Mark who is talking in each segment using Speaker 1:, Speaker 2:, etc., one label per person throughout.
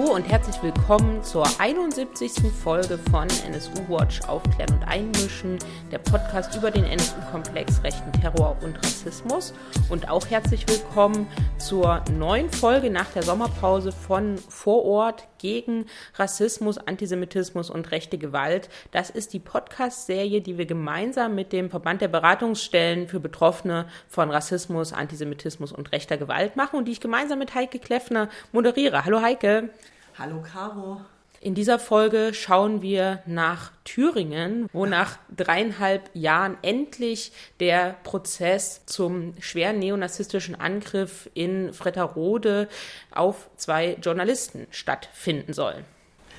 Speaker 1: Hallo und herzlich willkommen zur 71. Folge von NSU Watch Aufklären und Einmischen, der Podcast über den NSU-Komplex rechten Terror und Rassismus. Und auch herzlich willkommen zur neuen Folge nach der Sommerpause von Vorort gegen Rassismus, Antisemitismus und rechte Gewalt. Das ist die Podcast-Serie, die wir gemeinsam mit dem Verband der Beratungsstellen für Betroffene von Rassismus, Antisemitismus und rechter Gewalt machen und die ich gemeinsam mit Heike Kleffner moderiere. Hallo Heike.
Speaker 2: Hallo Caro.
Speaker 1: In dieser Folge schauen wir nach Thüringen, wo nach dreieinhalb Jahren endlich der Prozess zum schweren neonazistischen Angriff in Fretterode auf zwei Journalisten stattfinden soll.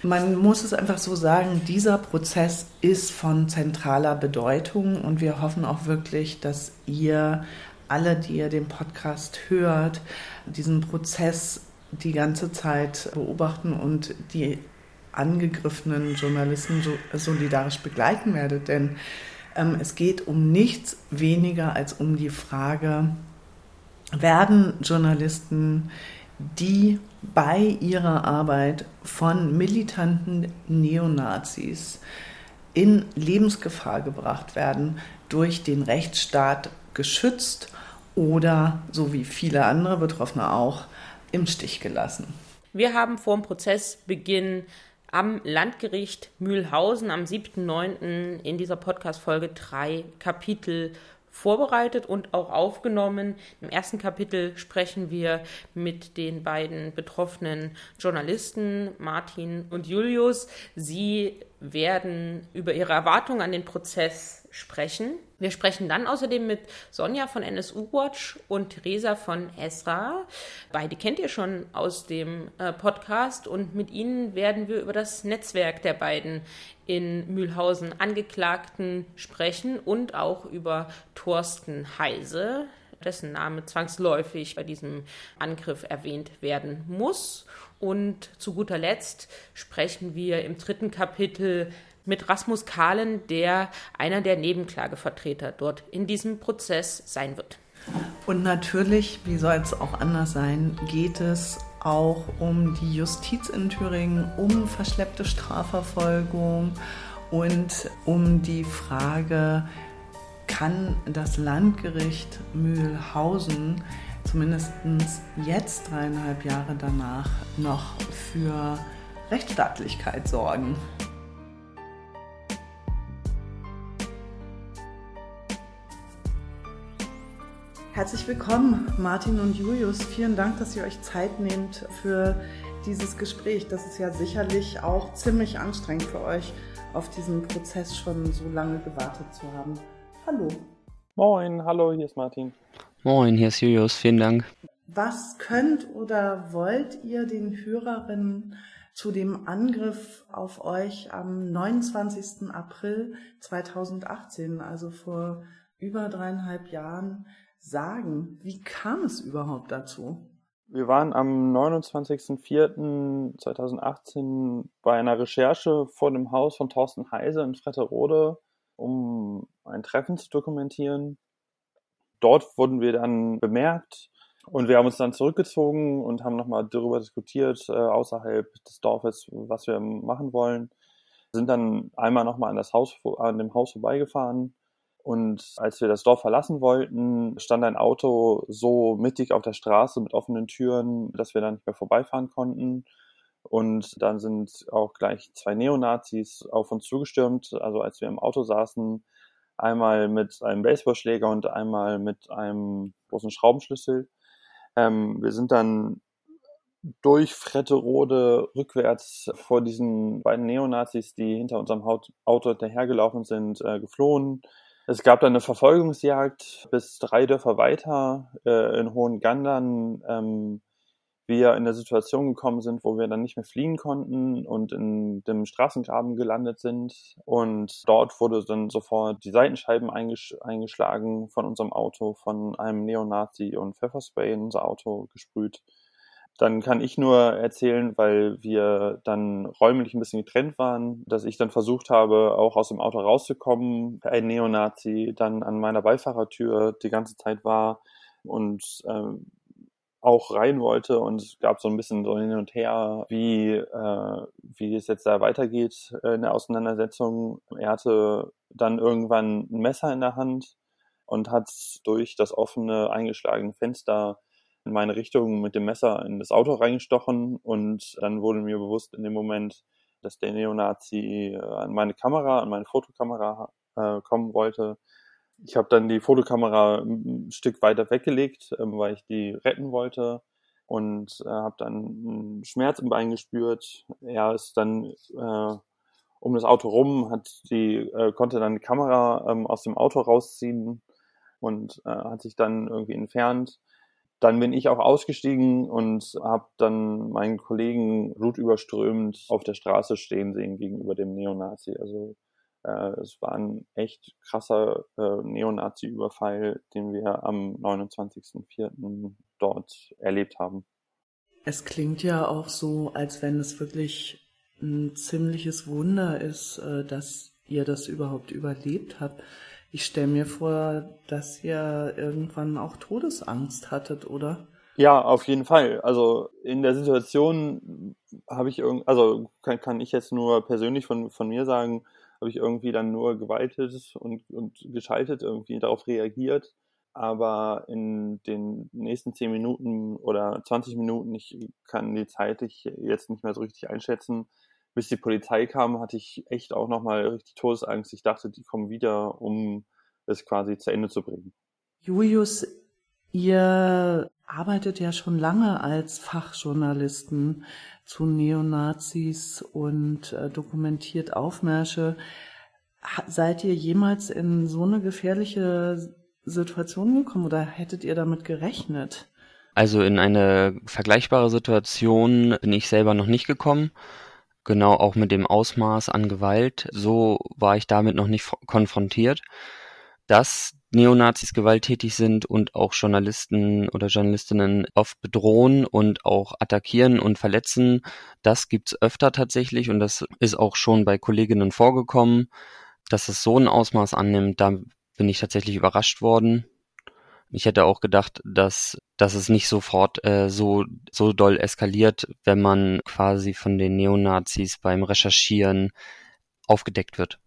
Speaker 2: Man muss es einfach so sagen, dieser Prozess ist von zentraler Bedeutung und wir hoffen auch wirklich, dass ihr alle, die ihr den Podcast hört, diesen Prozess die ganze Zeit beobachten und die angegriffenen Journalisten solidarisch begleiten werdet. Denn ähm, es geht um nichts weniger als um die Frage, werden Journalisten, die bei ihrer Arbeit von militanten Neonazis in Lebensgefahr gebracht werden, durch den Rechtsstaat geschützt oder, so wie viele andere Betroffene auch, im Stich gelassen.
Speaker 1: Wir haben vor dem Prozessbeginn am Landgericht Mühlhausen am 7.9. in dieser Podcast-Folge drei Kapitel vorbereitet und auch aufgenommen. Im ersten Kapitel sprechen wir mit den beiden betroffenen Journalisten Martin und Julius. Sie werden über ihre Erwartungen an den Prozess sprechen. Wir sprechen dann außerdem mit Sonja von NSU Watch und Theresa von Esra. Beide kennt ihr schon aus dem äh, Podcast und mit ihnen werden wir über das Netzwerk der beiden in Mühlhausen Angeklagten sprechen und auch über Thorsten Heise, dessen Name zwangsläufig bei diesem Angriff erwähnt werden muss. Und zu guter Letzt sprechen wir im dritten Kapitel mit Rasmus Kahlen, der einer der Nebenklagevertreter dort in diesem Prozess sein wird.
Speaker 2: Und natürlich, wie soll es auch anders sein, geht es auch um die Justiz in Thüringen, um verschleppte Strafverfolgung und um die Frage, kann das Landgericht Mühlhausen zumindest jetzt dreieinhalb Jahre danach noch für Rechtsstaatlichkeit sorgen? Herzlich willkommen, Martin und Julius. Vielen Dank, dass ihr euch Zeit nehmt für dieses Gespräch. Das ist ja sicherlich auch ziemlich anstrengend für euch, auf diesen Prozess schon so lange gewartet zu haben. Hallo.
Speaker 3: Moin, hallo, hier ist Martin.
Speaker 4: Moin, hier ist Julius. Vielen Dank.
Speaker 2: Was könnt oder wollt ihr den Hörerinnen zu dem Angriff auf euch am 29. April 2018, also vor über dreieinhalb Jahren, sagen? Wie kam es überhaupt dazu?
Speaker 3: Wir waren am 29.04.2018 bei einer Recherche vor dem Haus von Thorsten Heise in Fretterode, um ein Treffen zu dokumentieren. Dort wurden wir dann bemerkt und wir haben uns dann zurückgezogen und haben nochmal darüber diskutiert, äh, außerhalb des Dorfes, was wir machen wollen. Sind dann einmal nochmal an das Haus, an dem Haus vorbeigefahren und als wir das Dorf verlassen wollten, stand ein Auto so mittig auf der Straße mit offenen Türen, dass wir da nicht mehr vorbeifahren konnten. Und dann sind auch gleich zwei Neonazis auf uns zugestürmt. Also als wir im Auto saßen, einmal mit einem Baseballschläger und einmal mit einem großen Schraubenschlüssel. Ähm, wir sind dann durch Fretterode rückwärts vor diesen beiden Neonazis, die hinter unserem Auto hinterhergelaufen sind, äh, geflohen. Es gab dann eine Verfolgungsjagd bis drei Dörfer weiter äh, in Hohengandern. Ähm, wir in der Situation gekommen sind, wo wir dann nicht mehr fliehen konnten und in dem Straßengraben gelandet sind. Und dort wurde dann sofort die Seitenscheiben eingesch eingeschlagen von unserem Auto, von einem Neonazi und Pfefferspray in unser Auto gesprüht. Dann kann ich nur erzählen, weil wir dann räumlich ein bisschen getrennt waren, dass ich dann versucht habe, auch aus dem Auto rauszukommen. Ein Neonazi dann an meiner Beifahrertür die ganze Zeit war und ähm, auch rein wollte und es gab so ein bisschen so hin und her, wie, äh, wie es jetzt da weitergeht in der Auseinandersetzung. Er hatte dann irgendwann ein Messer in der Hand und hat durch das offene, eingeschlagene Fenster in meine Richtung mit dem Messer in das Auto reingestochen und dann wurde mir bewusst in dem Moment, dass der Neonazi an meine Kamera, an meine Fotokamera äh, kommen wollte ich habe dann die Fotokamera ein Stück weiter weggelegt, ähm, weil ich die retten wollte und äh, habe dann einen Schmerz im Bein gespürt. Er ist dann äh, um das Auto rum, hat die äh, konnte dann die Kamera ähm, aus dem Auto rausziehen und äh, hat sich dann irgendwie entfernt. Dann bin ich auch ausgestiegen und habe dann meinen Kollegen blutüberströmend auf der Straße stehen sehen gegenüber dem Neonazi. Also äh, es war ein echt krasser äh, Neonazi-Überfall, den wir am 29.04. dort erlebt haben.
Speaker 2: Es klingt ja auch so, als wenn es wirklich ein ziemliches Wunder ist, äh, dass ihr das überhaupt überlebt habt. Ich stelle mir vor, dass ihr irgendwann auch Todesangst hattet, oder?
Speaker 3: Ja, auf jeden Fall. Also in der Situation habe ich irgend, also kann, kann ich jetzt nur persönlich von, von mir sagen, habe ich irgendwie dann nur gewaltet und, und geschaltet, irgendwie darauf reagiert. Aber in den nächsten 10 Minuten oder 20 Minuten, ich kann die Zeit ich jetzt nicht mehr so richtig einschätzen, bis die Polizei kam, hatte ich echt auch nochmal richtig Todesangst. Ich dachte, die kommen wieder, um es quasi zu Ende zu bringen.
Speaker 2: Julius, ihr arbeitet ja schon lange als Fachjournalisten zu Neonazis und äh, dokumentiert Aufmärsche. Seid ihr jemals in so eine gefährliche Situation gekommen oder hättet ihr damit gerechnet?
Speaker 4: Also in eine vergleichbare Situation bin ich selber noch nicht gekommen. Genau auch mit dem Ausmaß an Gewalt. So war ich damit noch nicht konfrontiert. Dass Neonazis gewalttätig sind und auch Journalisten oder Journalistinnen oft bedrohen und auch attackieren und verletzen. Das gibt's öfter tatsächlich und das ist auch schon bei Kolleginnen vorgekommen. Dass es so ein Ausmaß annimmt, da bin ich tatsächlich überrascht worden. Ich hätte auch gedacht, dass, dass es nicht sofort äh, so, so doll eskaliert, wenn man quasi von den Neonazis beim Recherchieren aufgedeckt wird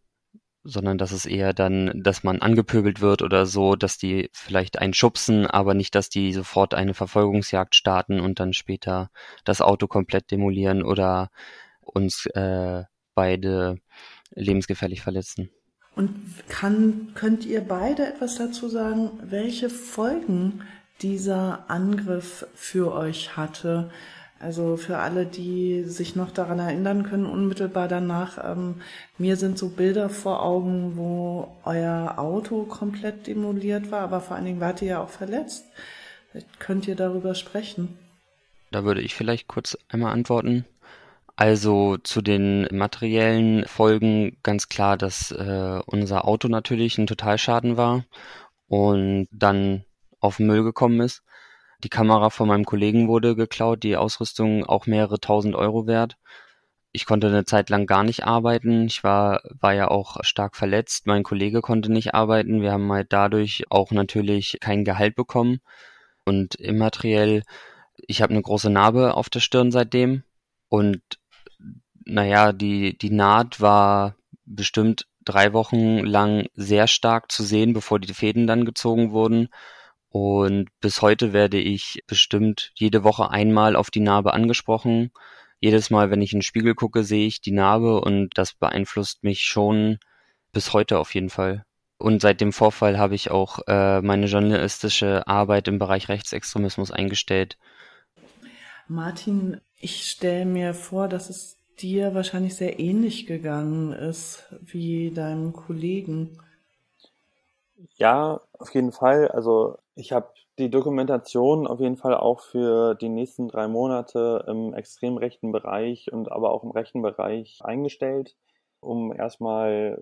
Speaker 4: sondern dass es eher dann, dass man angepöbelt wird oder so, dass die vielleicht einen schubsen, aber nicht, dass die sofort eine Verfolgungsjagd starten und dann später das Auto komplett demolieren oder uns äh, beide lebensgefährlich verletzen.
Speaker 2: Und kann, könnt ihr beide etwas dazu sagen, welche Folgen dieser Angriff für euch hatte? Also für alle, die sich noch daran erinnern können, unmittelbar danach, ähm, mir sind so Bilder vor Augen, wo euer Auto komplett demoliert war, aber vor allen Dingen wart ihr ja auch verletzt. Vielleicht könnt ihr darüber sprechen.
Speaker 4: Da würde ich vielleicht kurz einmal antworten. Also zu den materiellen Folgen ganz klar, dass äh, unser Auto natürlich ein Totalschaden war und dann auf Müll gekommen ist. Die Kamera von meinem Kollegen wurde geklaut, die Ausrüstung auch mehrere tausend Euro wert. Ich konnte eine Zeit lang gar nicht arbeiten. Ich war, war ja auch stark verletzt. Mein Kollege konnte nicht arbeiten. Wir haben halt dadurch auch natürlich kein Gehalt bekommen. Und immateriell, ich habe eine große Narbe auf der Stirn seitdem. Und naja, die, die Naht war bestimmt drei Wochen lang sehr stark zu sehen, bevor die Fäden dann gezogen wurden. Und bis heute werde ich bestimmt jede Woche einmal auf die Narbe angesprochen. Jedes Mal, wenn ich in den Spiegel gucke, sehe ich die Narbe und das beeinflusst mich schon bis heute auf jeden Fall. Und seit dem Vorfall habe ich auch äh, meine journalistische Arbeit im Bereich Rechtsextremismus eingestellt.
Speaker 2: Martin, ich stelle mir vor, dass es dir wahrscheinlich sehr ähnlich gegangen ist wie deinem Kollegen.
Speaker 3: Ja, auf jeden Fall. Also ich habe die Dokumentation auf jeden Fall auch für die nächsten drei Monate im extrem rechten Bereich und aber auch im rechten Bereich eingestellt, um erstmal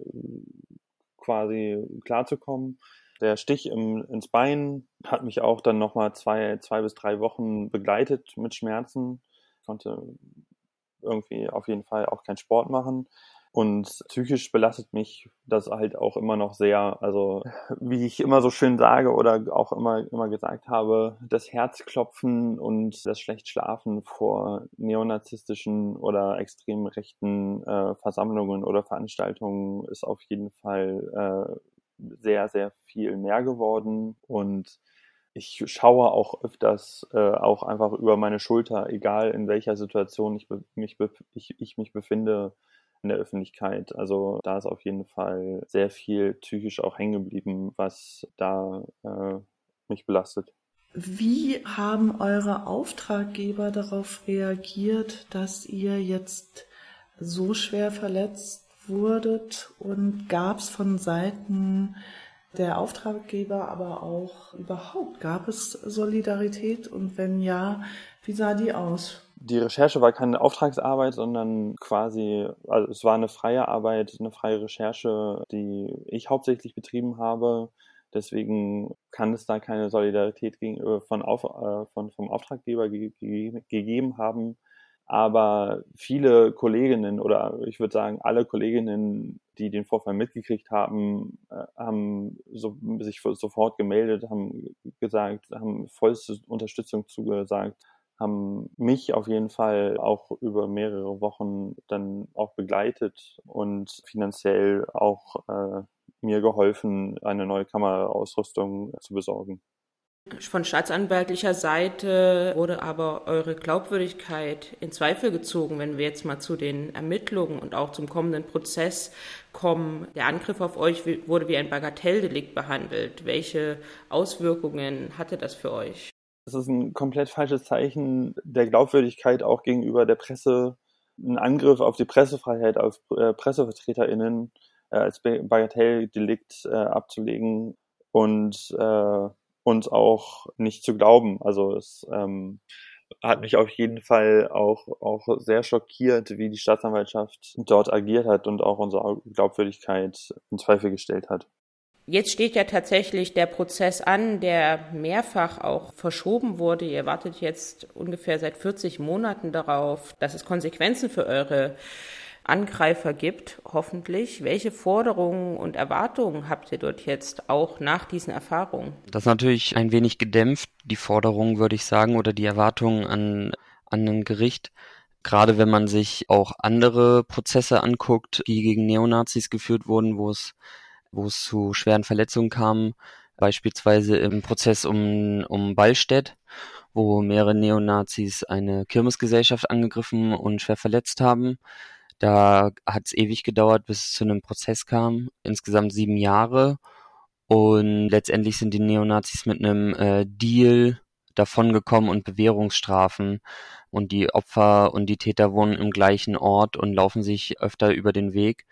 Speaker 3: quasi klarzukommen. Der Stich im, ins Bein hat mich auch dann nochmal zwei, zwei bis drei Wochen begleitet mit Schmerzen. Ich konnte irgendwie auf jeden Fall auch keinen Sport machen. Und psychisch belastet mich das halt auch immer noch sehr. Also, wie ich immer so schön sage oder auch immer, immer gesagt habe, das Herzklopfen und das Schlechtschlafen vor neonazistischen oder extrem rechten äh, Versammlungen oder Veranstaltungen ist auf jeden Fall äh, sehr, sehr viel mehr geworden. Und ich schaue auch öfters äh, auch einfach über meine Schulter, egal in welcher Situation ich, mich, ich, ich mich befinde in der Öffentlichkeit. Also da ist auf jeden Fall sehr viel psychisch auch hängen geblieben, was da äh, mich belastet.
Speaker 2: Wie haben eure Auftraggeber darauf reagiert, dass ihr jetzt so schwer verletzt wurdet und gab es von Seiten der Auftraggeber, aber auch überhaupt, gab es Solidarität und wenn ja, wie sah die aus?
Speaker 3: Die Recherche war keine Auftragsarbeit, sondern quasi, also es war eine freie Arbeit, eine freie Recherche, die ich hauptsächlich betrieben habe. Deswegen kann es da keine Solidarität gegenüber von, Auf, äh, von vom Auftraggeber ge ge gegeben haben. Aber viele Kolleginnen oder ich würde sagen alle Kolleginnen, die den Vorfall mitgekriegt haben, äh, haben so, sich sofort gemeldet, haben gesagt, haben vollste Unterstützung zugesagt, haben mich auf jeden Fall auch über mehrere Wochen dann auch begleitet und finanziell auch äh, mir geholfen, eine neue Kameraausrüstung zu besorgen.
Speaker 1: Von staatsanwaltlicher Seite wurde aber eure Glaubwürdigkeit in Zweifel gezogen, wenn wir jetzt mal zu den Ermittlungen und auch zum kommenden Prozess kommen. Der Angriff auf euch wurde wie ein Bagatelldelikt behandelt. Welche Auswirkungen hatte das für euch?
Speaker 3: Das ist ein komplett falsches Zeichen der Glaubwürdigkeit auch gegenüber der Presse. Ein Angriff auf die Pressefreiheit, auf äh, PressevertreterInnen äh, als Bagatelldelikt äh, abzulegen und uns auch nicht zu glauben. Also es ähm, hat mich auf jeden Fall auch, auch sehr schockiert, wie die Staatsanwaltschaft dort agiert hat und auch unsere Glaubwürdigkeit in Zweifel gestellt hat.
Speaker 1: Jetzt steht ja tatsächlich der Prozess an, der mehrfach auch verschoben wurde. Ihr wartet jetzt ungefähr seit 40 Monaten darauf, dass es Konsequenzen für eure Angreifer gibt, hoffentlich. Welche Forderungen und Erwartungen habt ihr dort jetzt auch nach diesen Erfahrungen?
Speaker 4: Das ist natürlich ein wenig gedämpft, die Forderungen, würde ich sagen, oder die Erwartungen an, an ein Gericht. Gerade wenn man sich auch andere Prozesse anguckt, die gegen Neonazis geführt wurden, wo es, wo es zu schweren Verletzungen kam, beispielsweise im Prozess um, um Ballstedt, wo mehrere Neonazis eine Kirmesgesellschaft angegriffen und schwer verletzt haben. Da hat es ewig gedauert, bis es zu einem Prozess kam. Insgesamt sieben Jahre. Und letztendlich sind die Neonazis mit einem äh, Deal davongekommen und Bewährungsstrafen. Und die Opfer und die Täter wohnen im gleichen Ort und laufen sich öfter über den Weg.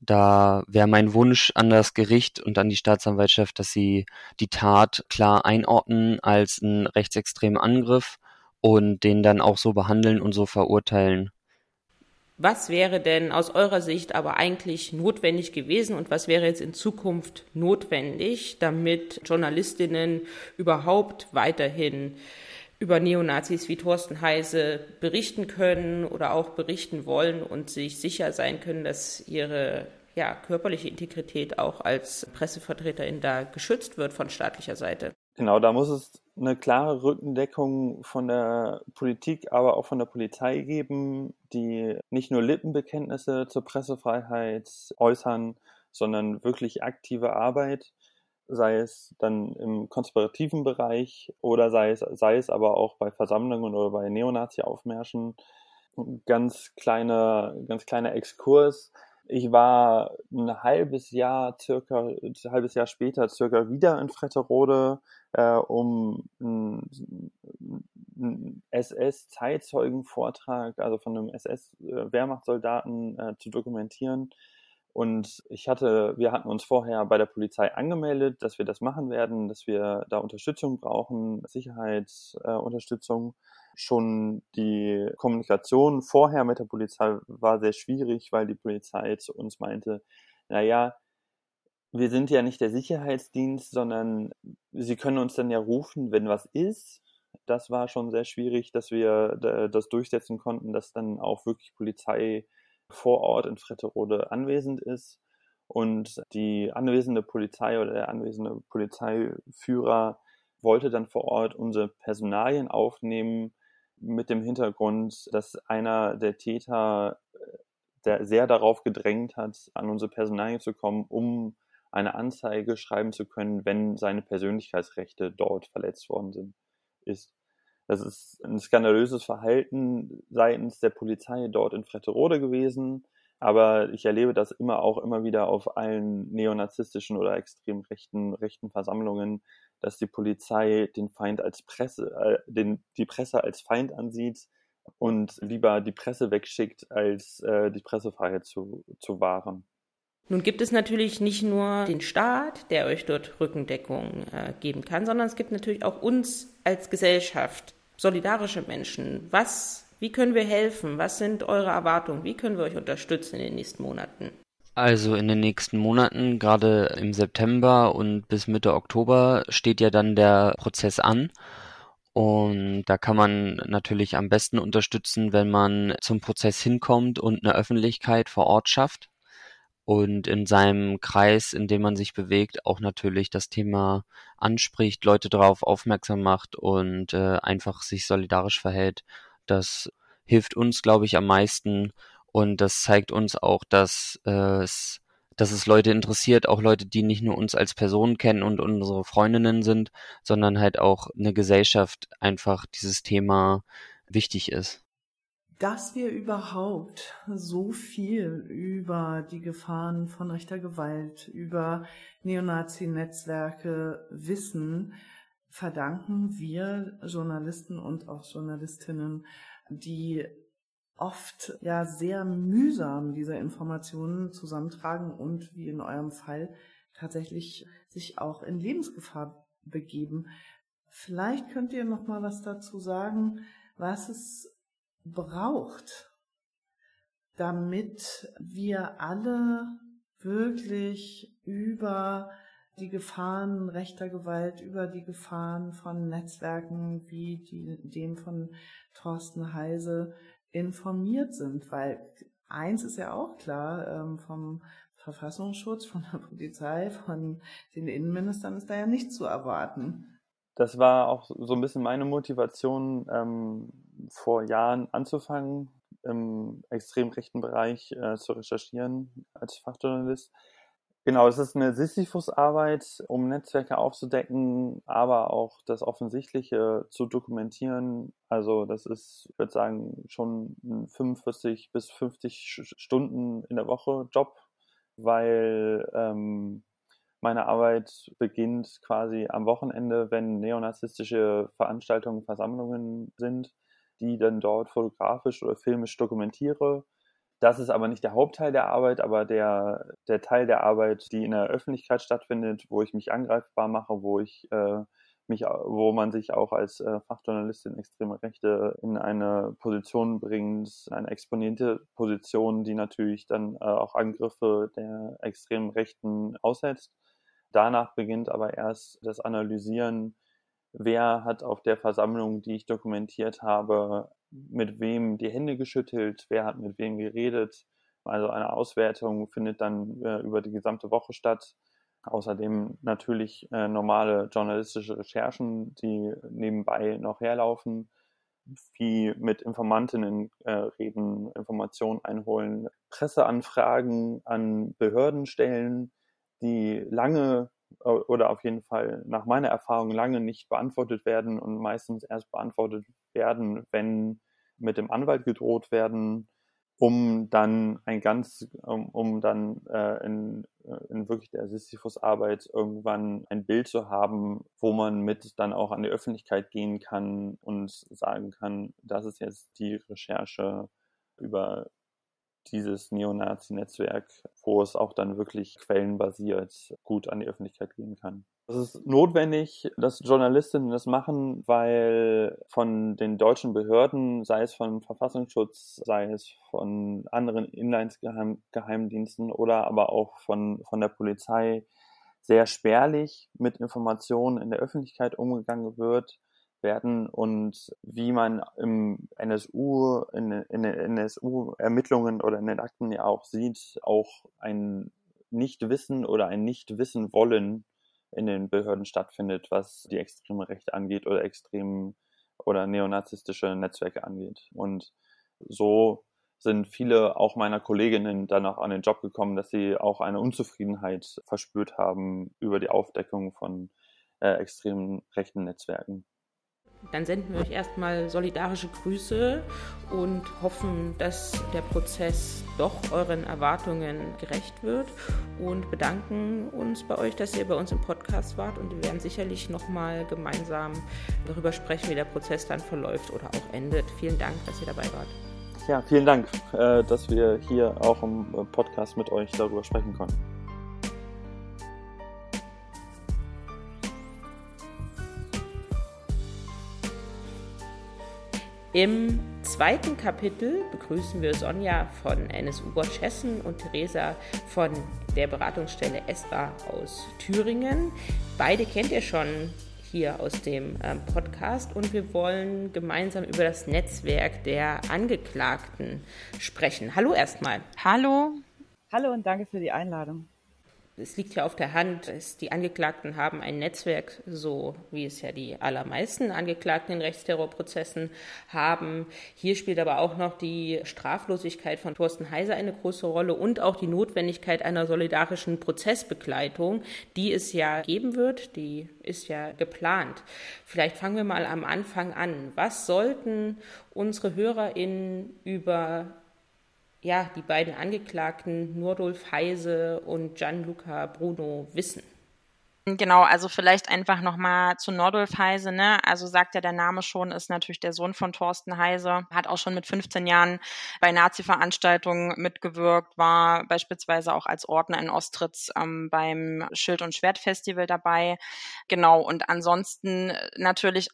Speaker 4: Da wäre mein Wunsch an das Gericht und an die Staatsanwaltschaft, dass sie die Tat klar einordnen als einen rechtsextremen Angriff und den dann auch so behandeln und so verurteilen.
Speaker 1: Was wäre denn aus eurer Sicht aber eigentlich notwendig gewesen und was wäre jetzt in Zukunft notwendig, damit Journalistinnen überhaupt weiterhin über Neonazis wie Thorsten Heise berichten können oder auch berichten wollen und sich sicher sein können, dass ihre ja, körperliche Integrität auch als Pressevertreterin da geschützt wird von staatlicher Seite?
Speaker 3: Genau, da muss es eine klare Rückendeckung von der Politik, aber auch von der Polizei geben, die nicht nur Lippenbekenntnisse zur Pressefreiheit äußern, sondern wirklich aktive Arbeit, sei es dann im konspirativen Bereich oder sei es, sei es aber auch bei Versammlungen oder bei Neonazi-Aufmärschen. Ganz kleiner, ganz kleiner Exkurs. Ich war ein halbes Jahr, circa, ein halbes Jahr später, circa wieder in Fretterode äh, um einen SS-Zeitzeugenvortrag, also von einem SS-Wehrmachtssoldaten äh, zu dokumentieren. Und ich hatte, wir hatten uns vorher bei der Polizei angemeldet, dass wir das machen werden, dass wir da Unterstützung brauchen, Sicherheitsunterstützung. Äh, Schon die Kommunikation vorher mit der Polizei war sehr schwierig, weil die Polizei zu uns meinte, naja, wir sind ja nicht der Sicherheitsdienst, sondern sie können uns dann ja rufen, wenn was ist. Das war schon sehr schwierig, dass wir das durchsetzen konnten, dass dann auch wirklich Polizei vor Ort in Fretterode anwesend ist und die anwesende Polizei oder der anwesende Polizeiführer wollte dann vor Ort unsere Personalien aufnehmen mit dem Hintergrund, dass einer der Täter äh, der sehr darauf gedrängt hat, an unsere Personalien zu kommen, um eine Anzeige schreiben zu können, wenn seine Persönlichkeitsrechte dort verletzt worden sind, ist. Das ist ein skandalöses Verhalten seitens der Polizei dort in Fretterode gewesen. Aber ich erlebe das immer auch immer wieder auf allen neonazistischen oder extrem rechten, rechten Versammlungen, dass die Polizei den Feind als Presse, äh, den, die Presse als Feind ansieht und lieber die Presse wegschickt, als äh, die Pressefreiheit zu, zu wahren.
Speaker 1: Nun gibt es natürlich nicht nur den Staat, der euch dort Rückendeckung äh, geben kann, sondern es gibt natürlich auch uns als Gesellschaft, solidarische Menschen. Was, wie können wir helfen? Was sind eure Erwartungen? Wie können wir euch unterstützen in den nächsten Monaten?
Speaker 4: Also in den nächsten Monaten, gerade im September und bis Mitte Oktober, steht ja dann der Prozess an. Und da kann man natürlich am besten unterstützen, wenn man zum Prozess hinkommt und eine Öffentlichkeit vor Ort schafft und in seinem Kreis, in dem man sich bewegt, auch natürlich das Thema anspricht, Leute darauf aufmerksam macht und äh, einfach sich solidarisch verhält. Das hilft uns, glaube ich, am meisten und das zeigt uns auch, dass äh, es dass es Leute interessiert, auch Leute, die nicht nur uns als Personen kennen und unsere Freundinnen sind, sondern halt auch eine Gesellschaft einfach dieses Thema wichtig ist
Speaker 2: dass wir überhaupt so viel über die Gefahren von rechter Gewalt, über Neonazi-Netzwerke wissen, verdanken wir Journalisten und auch Journalistinnen, die oft ja sehr mühsam diese Informationen zusammentragen und wie in eurem Fall tatsächlich sich auch in Lebensgefahr begeben. Vielleicht könnt ihr noch mal was dazu sagen, was es braucht, damit wir alle wirklich über die Gefahren rechter Gewalt, über die Gefahren von Netzwerken wie die, dem von Thorsten Heise informiert sind, weil eins ist ja auch klar, ähm, vom Verfassungsschutz, von der Polizei, von den Innenministern ist da ja nichts zu erwarten.
Speaker 3: Das war auch so ein bisschen meine Motivation, ähm, vor Jahren anzufangen, im extrem rechten Bereich äh, zu recherchieren als Fachjournalist. Genau, es ist eine Sisyphus-Arbeit, um Netzwerke aufzudecken, aber auch das Offensichtliche zu dokumentieren. Also das ist, ich würde sagen, schon ein 45 bis 50 Stunden in der Woche Job, weil ähm, meine Arbeit beginnt quasi am Wochenende, wenn neonazistische Veranstaltungen, Versammlungen sind die dann dort fotografisch oder filmisch dokumentiere. Das ist aber nicht der Hauptteil der Arbeit, aber der, der Teil der Arbeit, die in der Öffentlichkeit stattfindet, wo ich mich angreifbar mache, wo ich äh, mich, wo man sich auch als äh, Fachjournalistin extreme Rechte in eine Position bringt, eine exponierte Position, die natürlich dann äh, auch Angriffe der extremen Rechten aussetzt. Danach beginnt aber erst das Analysieren wer hat auf der Versammlung, die ich dokumentiert habe, mit wem die Hände geschüttelt, wer hat mit wem geredet. Also eine Auswertung findet dann äh, über die gesamte Woche statt. Außerdem natürlich äh, normale journalistische Recherchen, die nebenbei noch herlaufen, wie mit Informantinnen äh, reden, Informationen einholen, Presseanfragen an Behörden stellen, die lange oder auf jeden Fall nach meiner Erfahrung lange nicht beantwortet werden und meistens erst beantwortet werden, wenn mit dem Anwalt gedroht werden, um dann ein ganz, um, um dann äh, in, äh, in wirklich der Sisyphus-Arbeit irgendwann ein Bild zu haben, wo man mit dann auch an die Öffentlichkeit gehen kann und sagen kann, das ist jetzt die Recherche über dieses Neonazi-Netzwerk, wo es auch dann wirklich quellenbasiert gut an die Öffentlichkeit gehen kann. Es ist notwendig, dass Journalistinnen das machen, weil von den deutschen Behörden, sei es vom Verfassungsschutz, sei es von anderen Inlandsgeheimdiensten oder aber auch von, von der Polizei, sehr spärlich mit Informationen in der Öffentlichkeit umgegangen wird werden und wie man im NSU, in, in den NSU-Ermittlungen oder in den Akten ja auch sieht, auch ein Nicht-Wissen oder ein Nicht-Wissen-Wollen in den Behörden stattfindet, was die extreme Rechte angeht oder extrem oder neonazistische Netzwerke angeht. Und so sind viele auch meiner Kolleginnen danach an den Job gekommen, dass sie auch eine Unzufriedenheit verspürt haben über die Aufdeckung von äh, extremen rechten Netzwerken.
Speaker 1: Dann senden wir euch erstmal solidarische Grüße und hoffen, dass der Prozess doch euren Erwartungen gerecht wird und bedanken uns bei euch, dass ihr bei uns im Podcast wart und wir werden sicherlich nochmal gemeinsam darüber sprechen, wie der Prozess dann verläuft oder auch endet. Vielen Dank, dass ihr dabei wart.
Speaker 3: Ja, vielen Dank, äh, dass wir hier auch im Podcast mit euch darüber sprechen konnten.
Speaker 1: Im zweiten Kapitel begrüßen wir Sonja von NSU Watch Hessen und Theresa von der Beratungsstelle ESRA aus Thüringen. Beide kennt ihr schon hier aus dem ähm, Podcast und wir wollen gemeinsam über das Netzwerk der Angeklagten sprechen. Hallo erstmal.
Speaker 5: Hallo.
Speaker 6: Hallo und danke für die Einladung
Speaker 1: es liegt ja auf der Hand, die Angeklagten haben ein Netzwerk, so wie es ja die allermeisten Angeklagten in Rechtsterrorprozessen haben. Hier spielt aber auch noch die Straflosigkeit von Thorsten Heiser eine große Rolle und auch die Notwendigkeit einer solidarischen Prozessbegleitung, die es ja geben wird, die ist ja geplant. Vielleicht fangen wir mal am Anfang an. Was sollten unsere HörerInnen über ja, die beiden Angeklagten Nordulf Heise und Gianluca Bruno wissen.
Speaker 5: Genau, also vielleicht einfach nochmal zu Nordulf Heise, ne? Also sagt ja der Name schon, ist natürlich der Sohn von Thorsten Heise, hat auch schon mit 15 Jahren bei Nazi-Veranstaltungen mitgewirkt, war beispielsweise auch als Ordner in Ostritz ähm, beim Schild- und Schwertfestival dabei. Genau, und ansonsten natürlich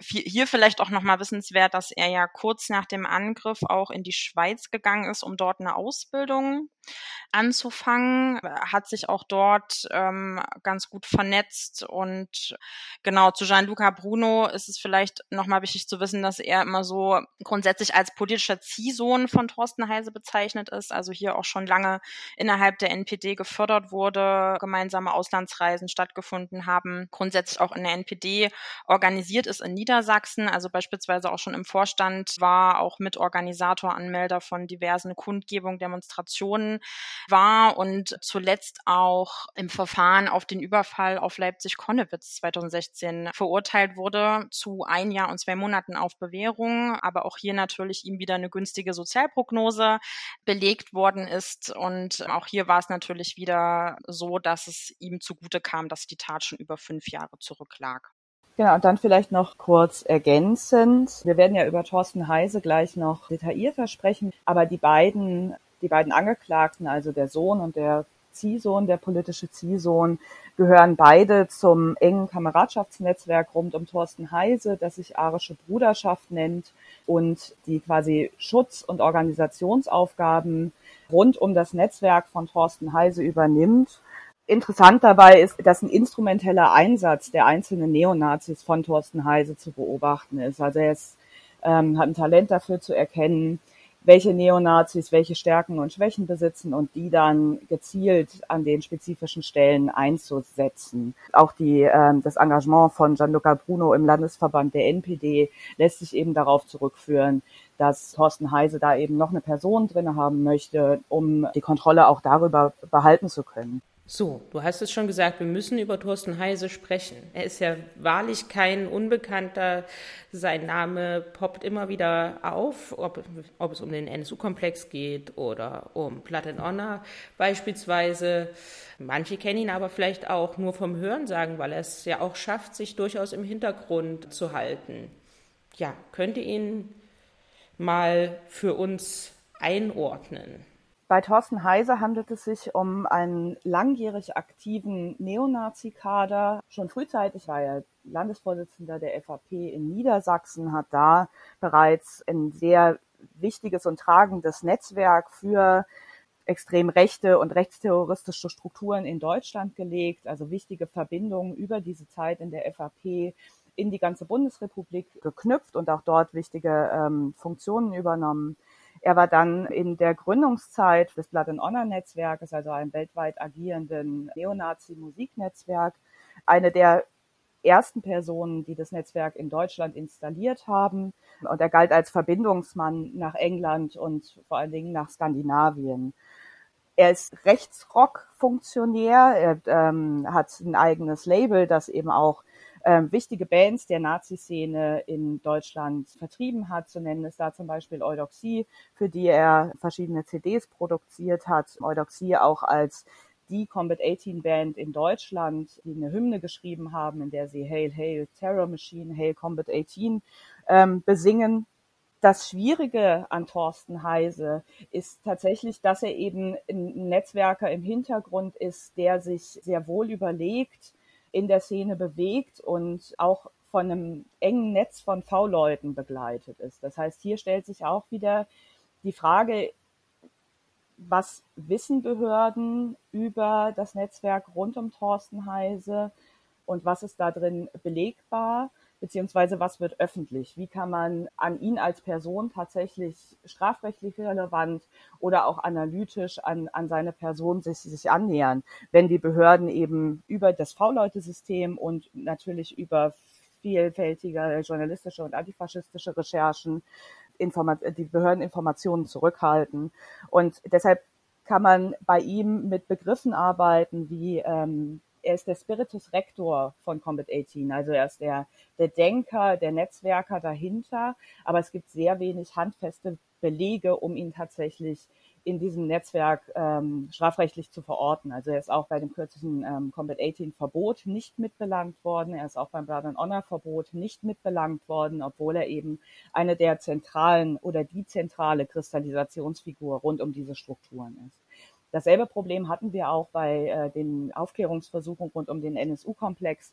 Speaker 5: hier vielleicht auch nochmal wissenswert, dass er ja kurz nach dem Angriff auch in die Schweiz gegangen ist, um dort eine Ausbildung anzufangen, hat sich auch dort ähm, ganz gut vernetzt und genau zu Gianluca Bruno ist es vielleicht nochmal wichtig zu wissen, dass er immer so grundsätzlich als politischer Ziehsohn von Thorsten Heise bezeichnet ist, also hier auch schon lange innerhalb der NPD gefördert wurde, gemeinsame Auslandsreisen stattgefunden haben, grundsätzlich auch in der NPD organisiert ist in Niedersachsen, also beispielsweise auch schon im Vorstand war, auch Mitorganisator, Anmelder von diversen Kundgebungen, Demonstrationen war und zuletzt auch im Verfahren auf den Überfall auf Leipzig-Konnewitz 2016 verurteilt wurde zu ein Jahr und zwei Monaten auf Bewährung, aber auch hier natürlich ihm wieder eine günstige Sozialprognose belegt worden ist und auch hier war es natürlich wieder so, dass es ihm zugute kam, dass die Tat schon über fünf Jahre zurücklag.
Speaker 6: Genau, und dann vielleicht noch kurz ergänzend. Wir werden ja über Thorsten Heise gleich noch detaillierter sprechen, aber die beiden, die beiden Angeklagten, also der Sohn und der Ziehsohn, der politische Ziehsohn, gehören beide zum engen Kameradschaftsnetzwerk rund um Thorsten Heise, das sich Arische Bruderschaft nennt und die quasi Schutz- und Organisationsaufgaben rund um das Netzwerk von Thorsten Heise übernimmt Interessant dabei ist, dass ein instrumenteller Einsatz der einzelnen Neonazis von Thorsten Heise zu beobachten ist. Also er ist, ähm, hat ein Talent dafür zu erkennen, welche Neonazis welche Stärken und Schwächen besitzen und die dann gezielt an den spezifischen Stellen einzusetzen. Auch die, ähm, das Engagement von Gianluca Bruno im Landesverband der NPD lässt sich eben darauf zurückführen, dass Thorsten Heise da eben noch eine Person drin haben möchte, um die Kontrolle auch darüber behalten zu können.
Speaker 1: So, du hast es schon gesagt, wir müssen über Thorsten Heise sprechen. Er ist ja wahrlich kein Unbekannter. Sein Name poppt immer wieder auf, ob, ob es um den NSU-Komplex geht oder um Platten Honor beispielsweise. Manche kennen ihn aber vielleicht auch nur vom Hörensagen, weil er es ja auch schafft, sich durchaus im Hintergrund zu halten. Ja, könnte ihn mal für uns einordnen.
Speaker 6: Bei Thorsten Heise handelt es sich um einen langjährig aktiven Neonazi-Kader. Schon frühzeitig war er Landesvorsitzender der FAP in Niedersachsen, hat da bereits ein sehr wichtiges und tragendes Netzwerk für extrem rechte und rechtsterroristische Strukturen in Deutschland gelegt, also wichtige Verbindungen über diese Zeit in der FAP in die ganze Bundesrepublik geknüpft und auch dort wichtige ähm, Funktionen übernommen. Er war dann in der Gründungszeit des Blood and Honor Netzwerkes, also einem weltweit agierenden Neonazi-Musiknetzwerk, eine der ersten Personen, die das Netzwerk in Deutschland installiert haben. Und er galt als Verbindungsmann nach England und vor allen Dingen nach Skandinavien. Er ist Rechtsrock-Funktionär, er ähm, hat ein eigenes Label, das eben auch ähm, wichtige Bands der Nazi-Szene in Deutschland vertrieben hat. Zu nennen ist da zum Beispiel Eudoxie, für die er verschiedene CDs produziert hat. Eudoxie auch als die Combat 18 Band in Deutschland, die eine Hymne geschrieben haben, in der sie Hail, Hail, Terror Machine, Hail Combat 18 ähm, besingen. Das Schwierige an Thorsten Heise ist tatsächlich, dass er eben ein Netzwerker im Hintergrund ist, der sich sehr wohl überlegt, in der Szene bewegt und auch von einem engen Netz von V-Leuten begleitet ist. Das heißt, hier stellt sich auch wieder die Frage, was wissen Behörden über das Netzwerk rund um Thorsten Heise und was ist da drin belegbar? Beziehungsweise was wird öffentlich? Wie kann man an ihn als Person tatsächlich strafrechtlich relevant oder auch analytisch an, an seine Person sich, sich annähern, wenn die Behörden eben über das V-Leute-System und natürlich über vielfältige journalistische und antifaschistische Recherchen die Behörden Informationen zurückhalten. Und deshalb kann man bei ihm mit Begriffen arbeiten wie ähm, er ist der Spiritus Rector von Combat 18, also er ist der, der Denker, der Netzwerker dahinter, aber es gibt sehr wenig handfeste Belege, um ihn tatsächlich in diesem Netzwerk ähm, strafrechtlich zu verorten. Also er ist auch bei dem kürzlichen ähm, Combat 18 Verbot nicht mitbelangt worden. Er ist auch beim Blood and Honor Verbot nicht mitbelangt worden, obwohl er eben eine der zentralen oder die zentrale Kristallisationsfigur rund um diese Strukturen ist. Dasselbe Problem hatten wir auch bei äh, den Aufklärungsversuchen rund um den NSU-Komplex.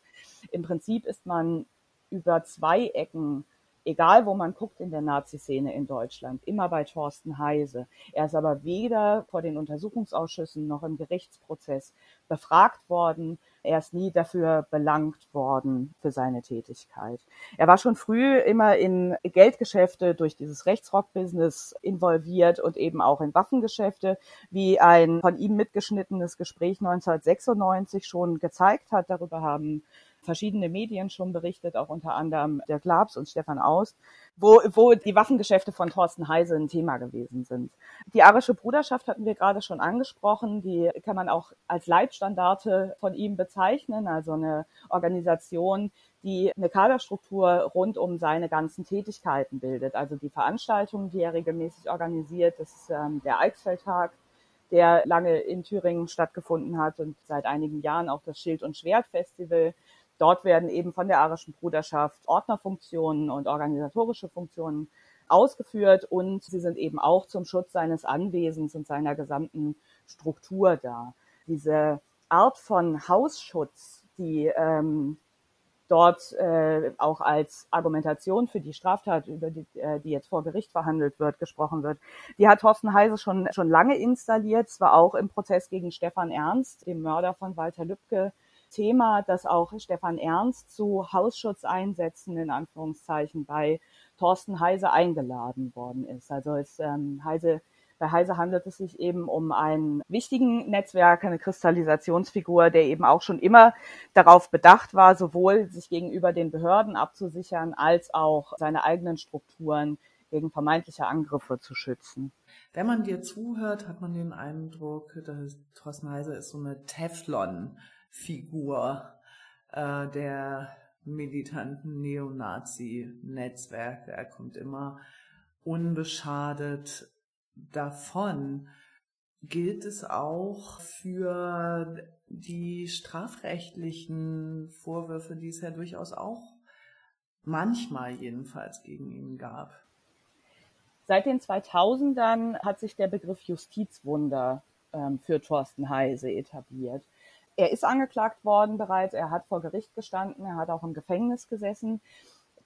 Speaker 6: Im Prinzip ist man über zwei Ecken egal wo man guckt in der Nazi-Szene in Deutschland, immer bei Thorsten Heise. Er ist aber weder vor den Untersuchungsausschüssen noch im Gerichtsprozess befragt worden. Er ist nie dafür belangt worden für seine Tätigkeit. Er war schon früh immer in Geldgeschäfte durch dieses Rechtsrock-Business involviert und eben auch in Waffengeschäfte, wie ein von ihm mitgeschnittenes Gespräch 1996 schon gezeigt hat. Darüber haben verschiedene Medien schon berichtet, auch unter anderem der Glabs und Stefan Aust, wo, wo die Waffengeschäfte von Thorsten Heise ein Thema gewesen sind. Die arische Bruderschaft hatten wir gerade schon angesprochen, die kann man auch als Leitstandarte von ihm bezeichnen, also eine Organisation, die eine Kaderstruktur rund um seine ganzen Tätigkeiten bildet. Also die Veranstaltungen, die er regelmäßig organisiert, das ist ähm, der Eichsfeldtag, der lange in Thüringen stattgefunden hat und seit einigen Jahren auch das Schild- und Schwert-Festival, Dort werden eben von der arischen Bruderschaft Ordnerfunktionen und organisatorische Funktionen ausgeführt und sie sind eben auch zum Schutz seines Anwesens und seiner gesamten Struktur da. Diese Art von Hausschutz, die ähm, dort äh, auch als Argumentation für die Straftat, über die, äh, die jetzt vor Gericht verhandelt wird, gesprochen wird, die hat Thorsten Heise schon, schon lange installiert, zwar auch im Prozess gegen Stefan Ernst, dem Mörder von Walter Lübcke, Thema, dass auch Stefan Ernst zu Hausschutzeinsätzen in Anführungszeichen bei Thorsten Heise eingeladen worden ist. Also es, ähm, Heise, bei Heise handelt es sich eben um einen wichtigen Netzwerk, eine Kristallisationsfigur, der eben auch schon immer darauf bedacht war, sowohl sich gegenüber den Behörden abzusichern, als auch seine eigenen Strukturen gegen vermeintliche Angriffe zu schützen.
Speaker 2: Wenn man dir zuhört, hat man den Eindruck, dass Thorsten Heise ist so eine Teflon Figur äh, der militanten Neonazi-Netzwerke. Er kommt immer unbeschadet davon. Gilt es auch für die strafrechtlichen Vorwürfe, die es ja durchaus auch manchmal jedenfalls gegen ihn gab?
Speaker 6: Seit den 2000ern hat sich der Begriff Justizwunder ähm, für Thorsten Heise etabliert er ist angeklagt worden bereits, er hat vor Gericht gestanden, er hat auch im Gefängnis gesessen.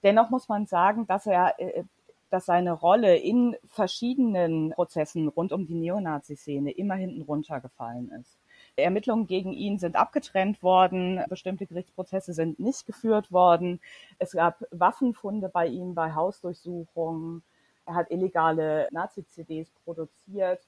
Speaker 6: Dennoch muss man sagen, dass er, äh, dass seine Rolle in verschiedenen Prozessen rund um die Neonazi-Szene immer hinten runtergefallen ist. Ermittlungen gegen ihn sind abgetrennt worden, bestimmte Gerichtsprozesse sind nicht geführt worden. Es gab Waffenfunde bei ihm bei Hausdurchsuchungen. Er hat illegale Nazi-CDs produziert.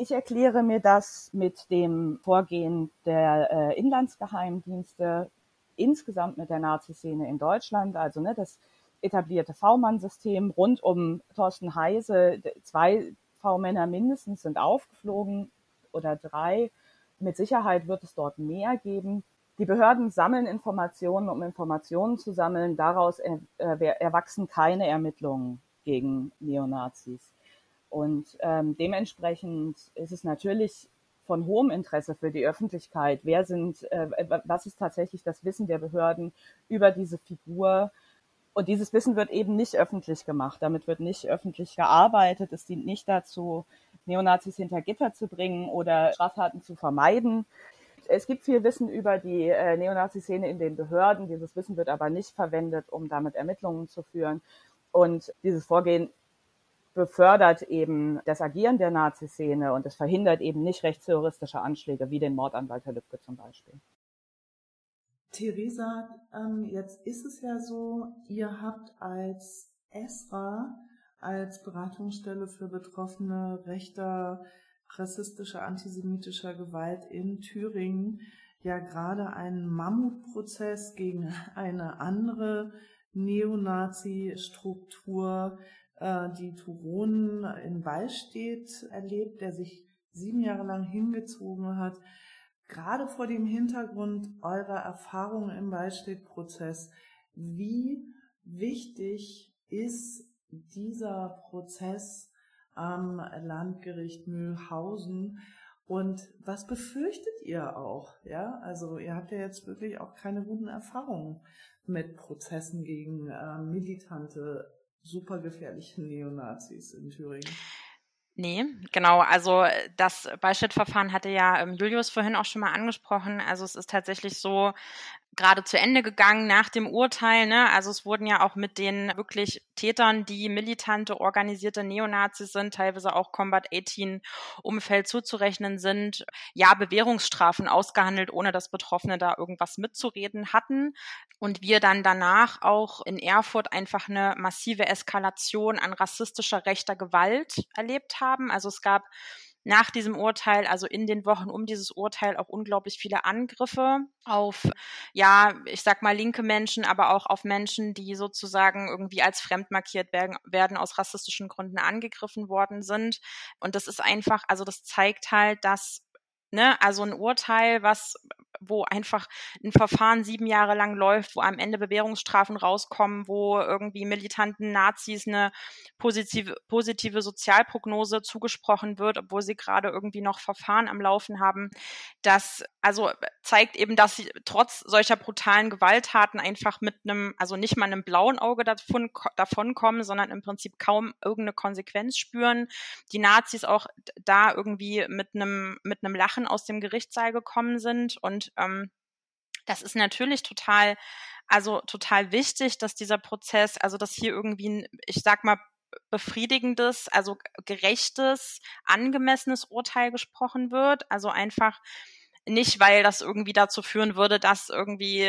Speaker 6: Ich erkläre mir das mit dem Vorgehen der äh, Inlandsgeheimdienste, insgesamt mit der Nazi-Szene in Deutschland, also ne, das etablierte V-Mann-System rund um Thorsten Heise. Zwei V-Männer mindestens sind aufgeflogen oder drei. Mit Sicherheit wird es dort mehr geben. Die Behörden sammeln Informationen, um Informationen zu sammeln. Daraus äh, erwachsen keine Ermittlungen gegen Neonazis. Und ähm, dementsprechend ist es natürlich von hohem Interesse für die Öffentlichkeit. Wer sind, äh, was ist tatsächlich das Wissen der Behörden über diese Figur? Und dieses Wissen wird eben nicht öffentlich gemacht. Damit wird nicht öffentlich gearbeitet. Es dient nicht dazu, Neonazis hinter Gitter zu bringen oder Straftaten zu vermeiden. Es gibt viel Wissen über die äh, Neonazi-Szene in den Behörden. Dieses Wissen wird aber nicht verwendet, um damit Ermittlungen zu führen. Und dieses Vorgehen befördert eben das Agieren der Nazi-Szene und es verhindert eben nicht rechtsterroristische Anschläge wie den Mord an Walter Lübcke zum Beispiel.
Speaker 2: Theresa, ähm, jetzt ist es ja so, ihr habt als ESRA, als Beratungsstelle für Betroffene rechter, rassistischer, antisemitischer Gewalt in Thüringen ja gerade einen Mammutprozess gegen eine andere Neonazi-Struktur, äh, die Turonen in Wallstedt erlebt, der sich sieben Jahre lang hingezogen hat gerade vor dem Hintergrund eurer Erfahrungen im Waldstedt-Prozess, wie wichtig ist dieser Prozess am Landgericht Mühlhausen und was befürchtet ihr auch? Ja, also ihr habt ja jetzt wirklich auch keine guten Erfahrungen mit Prozessen gegen äh, militante, supergefährliche Neonazis in Thüringen.
Speaker 5: Nee, genau. Also das Beistrittverfahren hatte ja ähm, Julius vorhin auch schon mal angesprochen. Also es ist tatsächlich so, gerade zu Ende gegangen nach dem Urteil. Ne? Also es wurden ja auch mit den wirklich Tätern, die militante, organisierte Neonazis sind, teilweise auch Combat 18 Umfeld zuzurechnen sind, ja, Bewährungsstrafen ausgehandelt, ohne dass Betroffene da irgendwas mitzureden hatten. Und wir dann danach auch in Erfurt einfach eine massive Eskalation an rassistischer rechter Gewalt erlebt haben. Also es gab nach diesem Urteil, also in den Wochen um dieses Urteil, auch unglaublich viele Angriffe auf, ja, ich sag mal linke Menschen, aber auch auf Menschen, die sozusagen irgendwie als fremd markiert werden, werden aus rassistischen Gründen angegriffen worden sind. Und das ist einfach, also das zeigt halt, dass Ne, also ein Urteil, was, wo einfach ein Verfahren sieben Jahre lang läuft, wo am Ende Bewährungsstrafen rauskommen, wo irgendwie militanten Nazis eine positive, positive Sozialprognose zugesprochen wird, obwohl sie gerade irgendwie noch Verfahren am Laufen haben. Das also zeigt eben, dass sie trotz solcher brutalen Gewalttaten einfach mit einem, also nicht mal einem blauen Auge davon, davon kommen, sondern im Prinzip kaum irgendeine Konsequenz spüren. Die Nazis auch da irgendwie mit einem, mit einem Lachen aus dem Gerichtssaal gekommen sind. Und ähm, das ist natürlich total, also total wichtig, dass dieser Prozess, also dass hier irgendwie ein, ich sag mal, befriedigendes, also gerechtes, angemessenes Urteil gesprochen wird. Also einfach nicht, weil das irgendwie dazu führen würde, dass irgendwie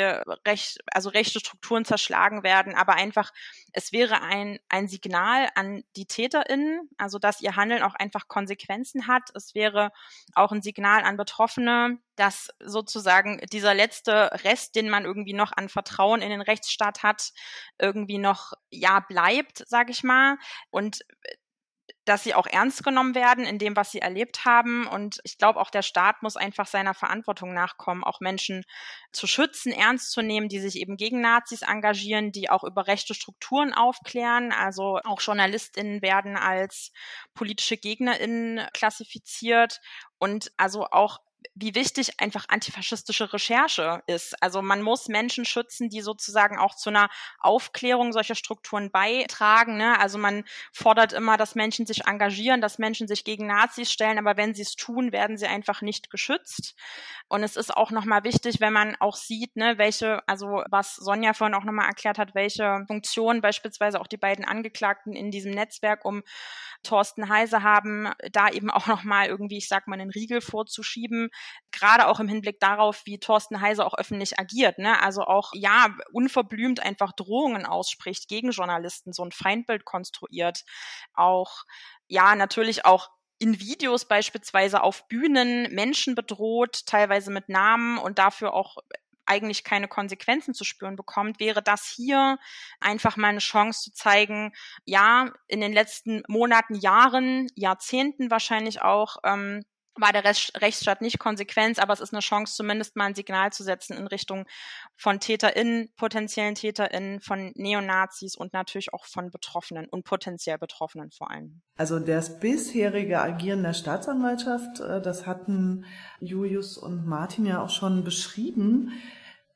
Speaker 5: recht, also rechte Strukturen zerschlagen werden, aber einfach, es wäre ein, ein Signal an die TäterInnen, also dass ihr Handeln auch einfach Konsequenzen hat. Es wäre auch ein Signal an Betroffene, dass sozusagen dieser letzte Rest, den man irgendwie noch an Vertrauen in den Rechtsstaat hat, irgendwie noch ja bleibt, sage ich mal. Und dass sie auch ernst genommen werden in dem, was sie erlebt haben. Und ich glaube, auch der Staat muss einfach seiner Verantwortung nachkommen, auch Menschen zu schützen, ernst zu nehmen, die sich eben gegen Nazis engagieren, die auch über rechte Strukturen aufklären. Also auch JournalistInnen werden als politische GegnerInnen klassifiziert und also auch wie wichtig einfach antifaschistische Recherche ist. Also man muss Menschen schützen, die sozusagen auch zu einer Aufklärung solcher Strukturen beitragen. Ne? Also man fordert immer, dass Menschen sich engagieren, dass Menschen sich gegen Nazis stellen, aber wenn sie es tun, werden sie einfach nicht geschützt. Und es ist auch nochmal wichtig, wenn man auch sieht, ne, welche, also was Sonja vorhin auch nochmal erklärt hat, welche Funktionen beispielsweise auch die beiden Angeklagten in diesem Netzwerk um Thorsten Heise haben, da eben auch nochmal irgendwie, ich sag mal, einen Riegel vorzuschieben gerade auch im Hinblick darauf, wie Thorsten Heise auch öffentlich agiert, ne? Also auch, ja, unverblümt einfach Drohungen ausspricht gegen Journalisten, so ein Feindbild konstruiert. Auch, ja, natürlich auch in Videos beispielsweise auf Bühnen Menschen bedroht, teilweise mit Namen und dafür auch eigentlich keine Konsequenzen zu spüren bekommt, wäre das hier einfach mal eine Chance zu zeigen, ja, in den letzten Monaten, Jahren, Jahrzehnten wahrscheinlich auch, ähm, war der Rechtsstaat nicht konsequent, aber es ist eine Chance, zumindest mal ein Signal zu setzen in Richtung von TäterInnen, potenziellen TäterInnen, von Neonazis und natürlich auch von Betroffenen und potenziell Betroffenen vor allem.
Speaker 2: Also das bisherige Agieren der Staatsanwaltschaft, äh, das hatten Julius und Martin ja auch schon beschrieben,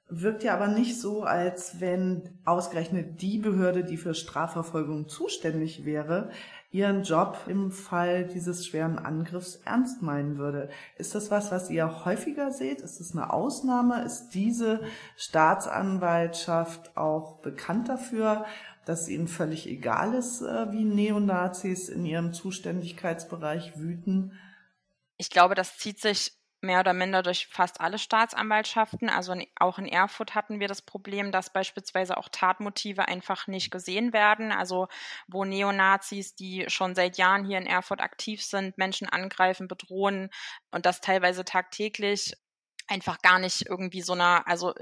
Speaker 2: wirkt ja aber nicht so, als wenn ausgerechnet die Behörde, die für Strafverfolgung zuständig wäre, ihren Job im Fall dieses schweren Angriffs ernst meinen würde. Ist das was, was ihr häufiger seht? Ist es eine Ausnahme? Ist diese Staatsanwaltschaft auch bekannt dafür, dass ihnen völlig egal ist, äh, wie Neonazis in ihrem Zuständigkeitsbereich wüten?
Speaker 5: Ich glaube, das zieht sich mehr oder minder durch fast alle Staatsanwaltschaften. Also auch in Erfurt hatten wir das Problem, dass beispielsweise auch Tatmotive einfach nicht gesehen werden. Also wo Neonazis, die schon seit Jahren hier in Erfurt aktiv sind, Menschen angreifen, bedrohen und das teilweise tagtäglich einfach gar nicht irgendwie so einer, also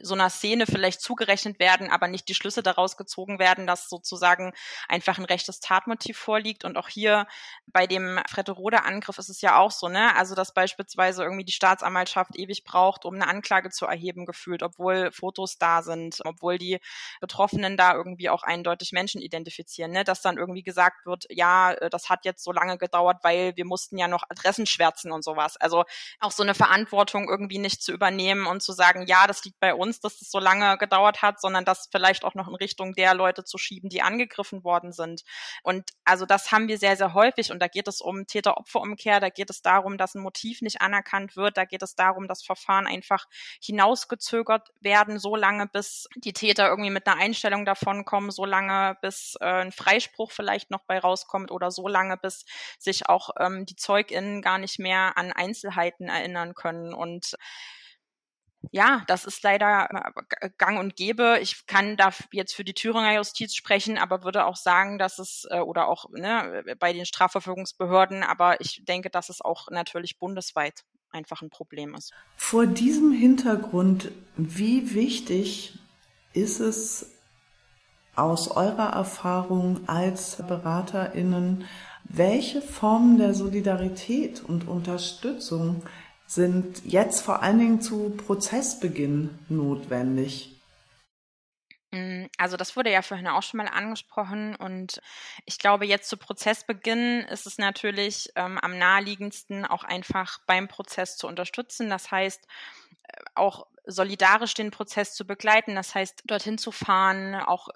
Speaker 5: so einer Szene vielleicht zugerechnet werden, aber nicht die Schlüsse daraus gezogen werden, dass sozusagen einfach ein rechtes Tatmotiv vorliegt. Und auch hier bei dem Fretterode-Angriff ist es ja auch so, ne? Also, dass beispielsweise irgendwie die Staatsanwaltschaft ewig braucht, um eine Anklage zu erheben, gefühlt, obwohl Fotos da sind, obwohl die Betroffenen da irgendwie auch eindeutig Menschen identifizieren, ne? Dass dann irgendwie gesagt wird, ja, äh, das hat jetzt so lange gedauert, weil wir mussten ja noch Adressen schwärzen und sowas. Also auch so eine Verantwortung irgendwie nicht zu übernehmen und zu sagen, ja, das liegt bei uns dass es so lange gedauert hat, sondern das vielleicht auch noch in Richtung der Leute zu schieben, die angegriffen worden sind. Und also das haben wir sehr, sehr häufig. Und da geht es um Täter-Opfer-Umkehr, da geht es darum, dass ein Motiv nicht anerkannt wird, da geht es darum, dass Verfahren einfach hinausgezögert werden, so lange, bis die Täter irgendwie mit einer Einstellung davon kommen, so lange, bis äh, ein Freispruch vielleicht noch bei rauskommt oder so lange, bis sich auch ähm, die ZeugInnen gar nicht mehr an Einzelheiten erinnern können. Und ja, das ist leider äh, gang und gäbe. Ich kann da jetzt für die Thüringer Justiz sprechen, aber würde auch sagen, dass es, äh, oder auch ne, bei den Strafverfolgungsbehörden, aber ich denke, dass es auch natürlich bundesweit einfach ein Problem ist.
Speaker 2: Vor diesem Hintergrund, wie wichtig ist es aus eurer Erfahrung als BeraterInnen, welche Formen der Solidarität und Unterstützung sind jetzt vor allen Dingen zu Prozessbeginn notwendig?
Speaker 5: Mm, also das wurde ja vorhin auch schon mal angesprochen und ich glaube, jetzt zu Prozessbeginn ist es natürlich ähm, am naheliegendsten auch einfach beim Prozess zu unterstützen. Das heißt, äh, auch solidarisch den Prozess zu begleiten, das heißt, dorthin zu fahren, auch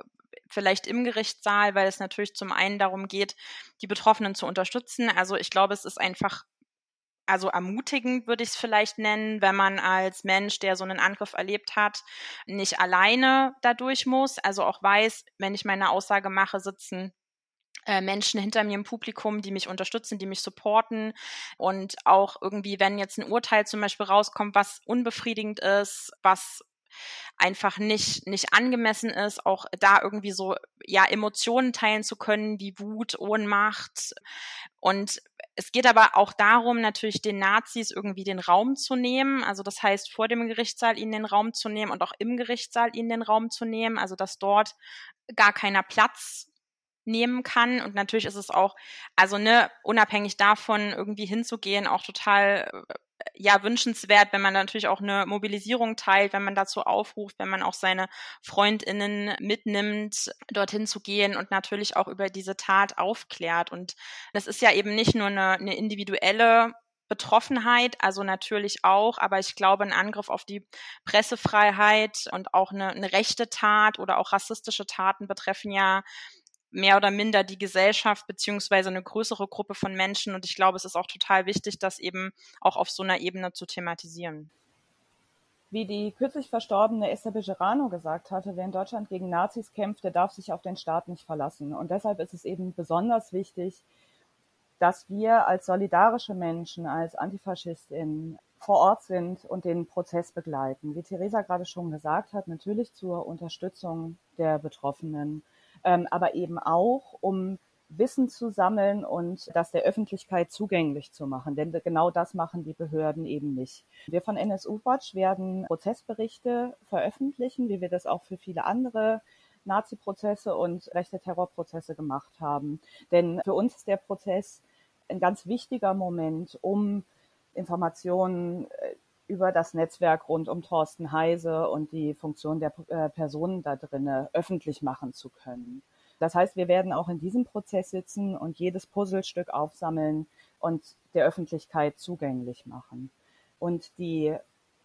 Speaker 5: vielleicht im Gerichtssaal, weil es natürlich zum einen darum geht, die Betroffenen zu unterstützen. Also ich glaube, es ist einfach also ermutigend würde ich es vielleicht nennen, wenn man als Mensch, der so einen Angriff erlebt hat, nicht alleine dadurch muss. Also auch weiß, wenn ich meine Aussage mache, sitzen äh, Menschen hinter mir im Publikum, die mich unterstützen, die mich supporten und auch irgendwie, wenn jetzt ein Urteil zum Beispiel rauskommt, was unbefriedigend ist, was einfach nicht, nicht angemessen ist, auch da irgendwie so, ja, Emotionen teilen zu können, wie Wut, Ohnmacht. Und es geht aber auch darum, natürlich den Nazis irgendwie den Raum zu nehmen. Also das heißt, vor dem Gerichtssaal ihnen den Raum zu nehmen und auch im Gerichtssaal ihnen den Raum zu nehmen. Also dass dort gar keiner Platz nehmen kann. Und natürlich ist es auch, also ne, unabhängig davon irgendwie hinzugehen, auch total ja wünschenswert, wenn man natürlich auch eine Mobilisierung teilt, wenn man dazu aufruft, wenn man auch seine Freundinnen mitnimmt, dorthin zu gehen und natürlich auch über diese Tat aufklärt. Und das ist ja eben nicht nur eine, eine individuelle Betroffenheit, also natürlich auch, aber ich glaube, ein Angriff auf die Pressefreiheit und auch eine, eine rechte Tat oder auch rassistische Taten betreffen ja mehr oder minder die Gesellschaft beziehungsweise eine größere Gruppe von Menschen. Und ich glaube, es ist auch total wichtig, das eben auch auf so einer Ebene zu thematisieren.
Speaker 6: Wie die kürzlich verstorbene Esther Bejerano gesagt hatte, wer in Deutschland gegen Nazis kämpft, der darf sich auf den Staat nicht verlassen. Und deshalb ist es eben besonders wichtig, dass wir als solidarische Menschen, als Antifaschistinnen vor Ort sind und den Prozess begleiten. Wie Theresa gerade schon gesagt hat, natürlich zur Unterstützung der Betroffenen, aber eben auch, um Wissen zu sammeln und das der Öffentlichkeit zugänglich zu machen. Denn genau das machen die Behörden eben nicht. Wir von NSU Watch werden Prozessberichte veröffentlichen, wie wir das auch für viele andere Nazi-Prozesse und rechte Terrorprozesse gemacht haben. Denn für uns ist der Prozess ein ganz wichtiger Moment, um Informationen äh, über das Netzwerk rund um Thorsten Heise und die Funktion der äh, Personen da drinnen öffentlich machen zu können. Das heißt, wir werden auch in diesem Prozess sitzen und jedes Puzzlestück aufsammeln und der Öffentlichkeit zugänglich machen. Und die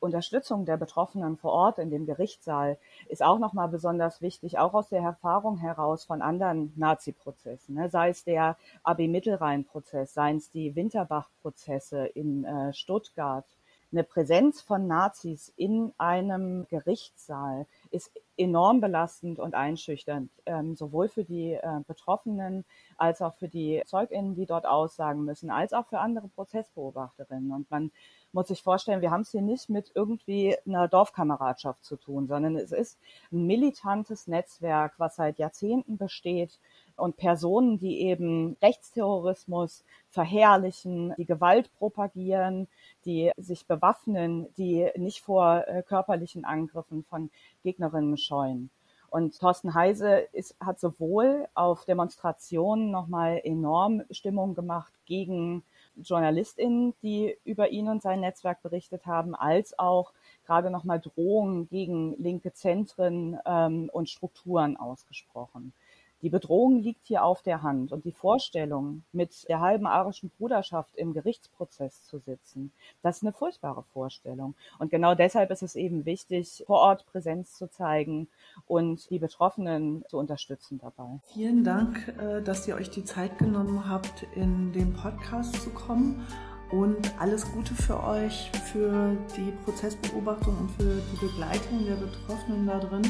Speaker 6: Unterstützung der Betroffenen vor Ort in dem Gerichtssaal ist auch nochmal besonders wichtig, auch aus der Erfahrung heraus von anderen Nazi-Prozessen, ne? sei es der AB Mittelrhein-Prozess, seien es die Winterbach-Prozesse in äh, Stuttgart. Eine Präsenz von Nazis in einem Gerichtssaal ist enorm belastend und einschüchternd, ähm, sowohl für die äh, Betroffenen als auch für die ZeugInnen, die dort aussagen müssen, als auch für andere Prozessbeobachterinnen. Und man muss sich vorstellen, wir haben es hier nicht mit irgendwie einer Dorfkameradschaft zu tun, sondern es ist ein militantes Netzwerk, was seit Jahrzehnten besteht und Personen, die eben Rechtsterrorismus verherrlichen, die Gewalt propagieren, die sich bewaffnen, die nicht vor äh, körperlichen Angriffen von Gegnerinnen scheuen. Und Thorsten Heise ist, hat sowohl auf Demonstrationen nochmal enorm Stimmung gemacht gegen JournalistInnen, die über ihn und sein Netzwerk berichtet haben, als auch gerade nochmal Drohungen gegen linke Zentren ähm, und Strukturen ausgesprochen. Die Bedrohung liegt hier auf der Hand und die Vorstellung, mit der halben arischen Bruderschaft im Gerichtsprozess zu sitzen, das ist eine furchtbare Vorstellung. Und genau deshalb ist es eben wichtig, vor Ort Präsenz zu zeigen und die Betroffenen zu unterstützen dabei.
Speaker 2: Vielen Dank, äh, dass ihr euch die Zeit genommen habt, in den Podcast zu kommen. Und alles Gute für euch, für die Prozessbeobachtung und für die Begleitung der Betroffenen da drin.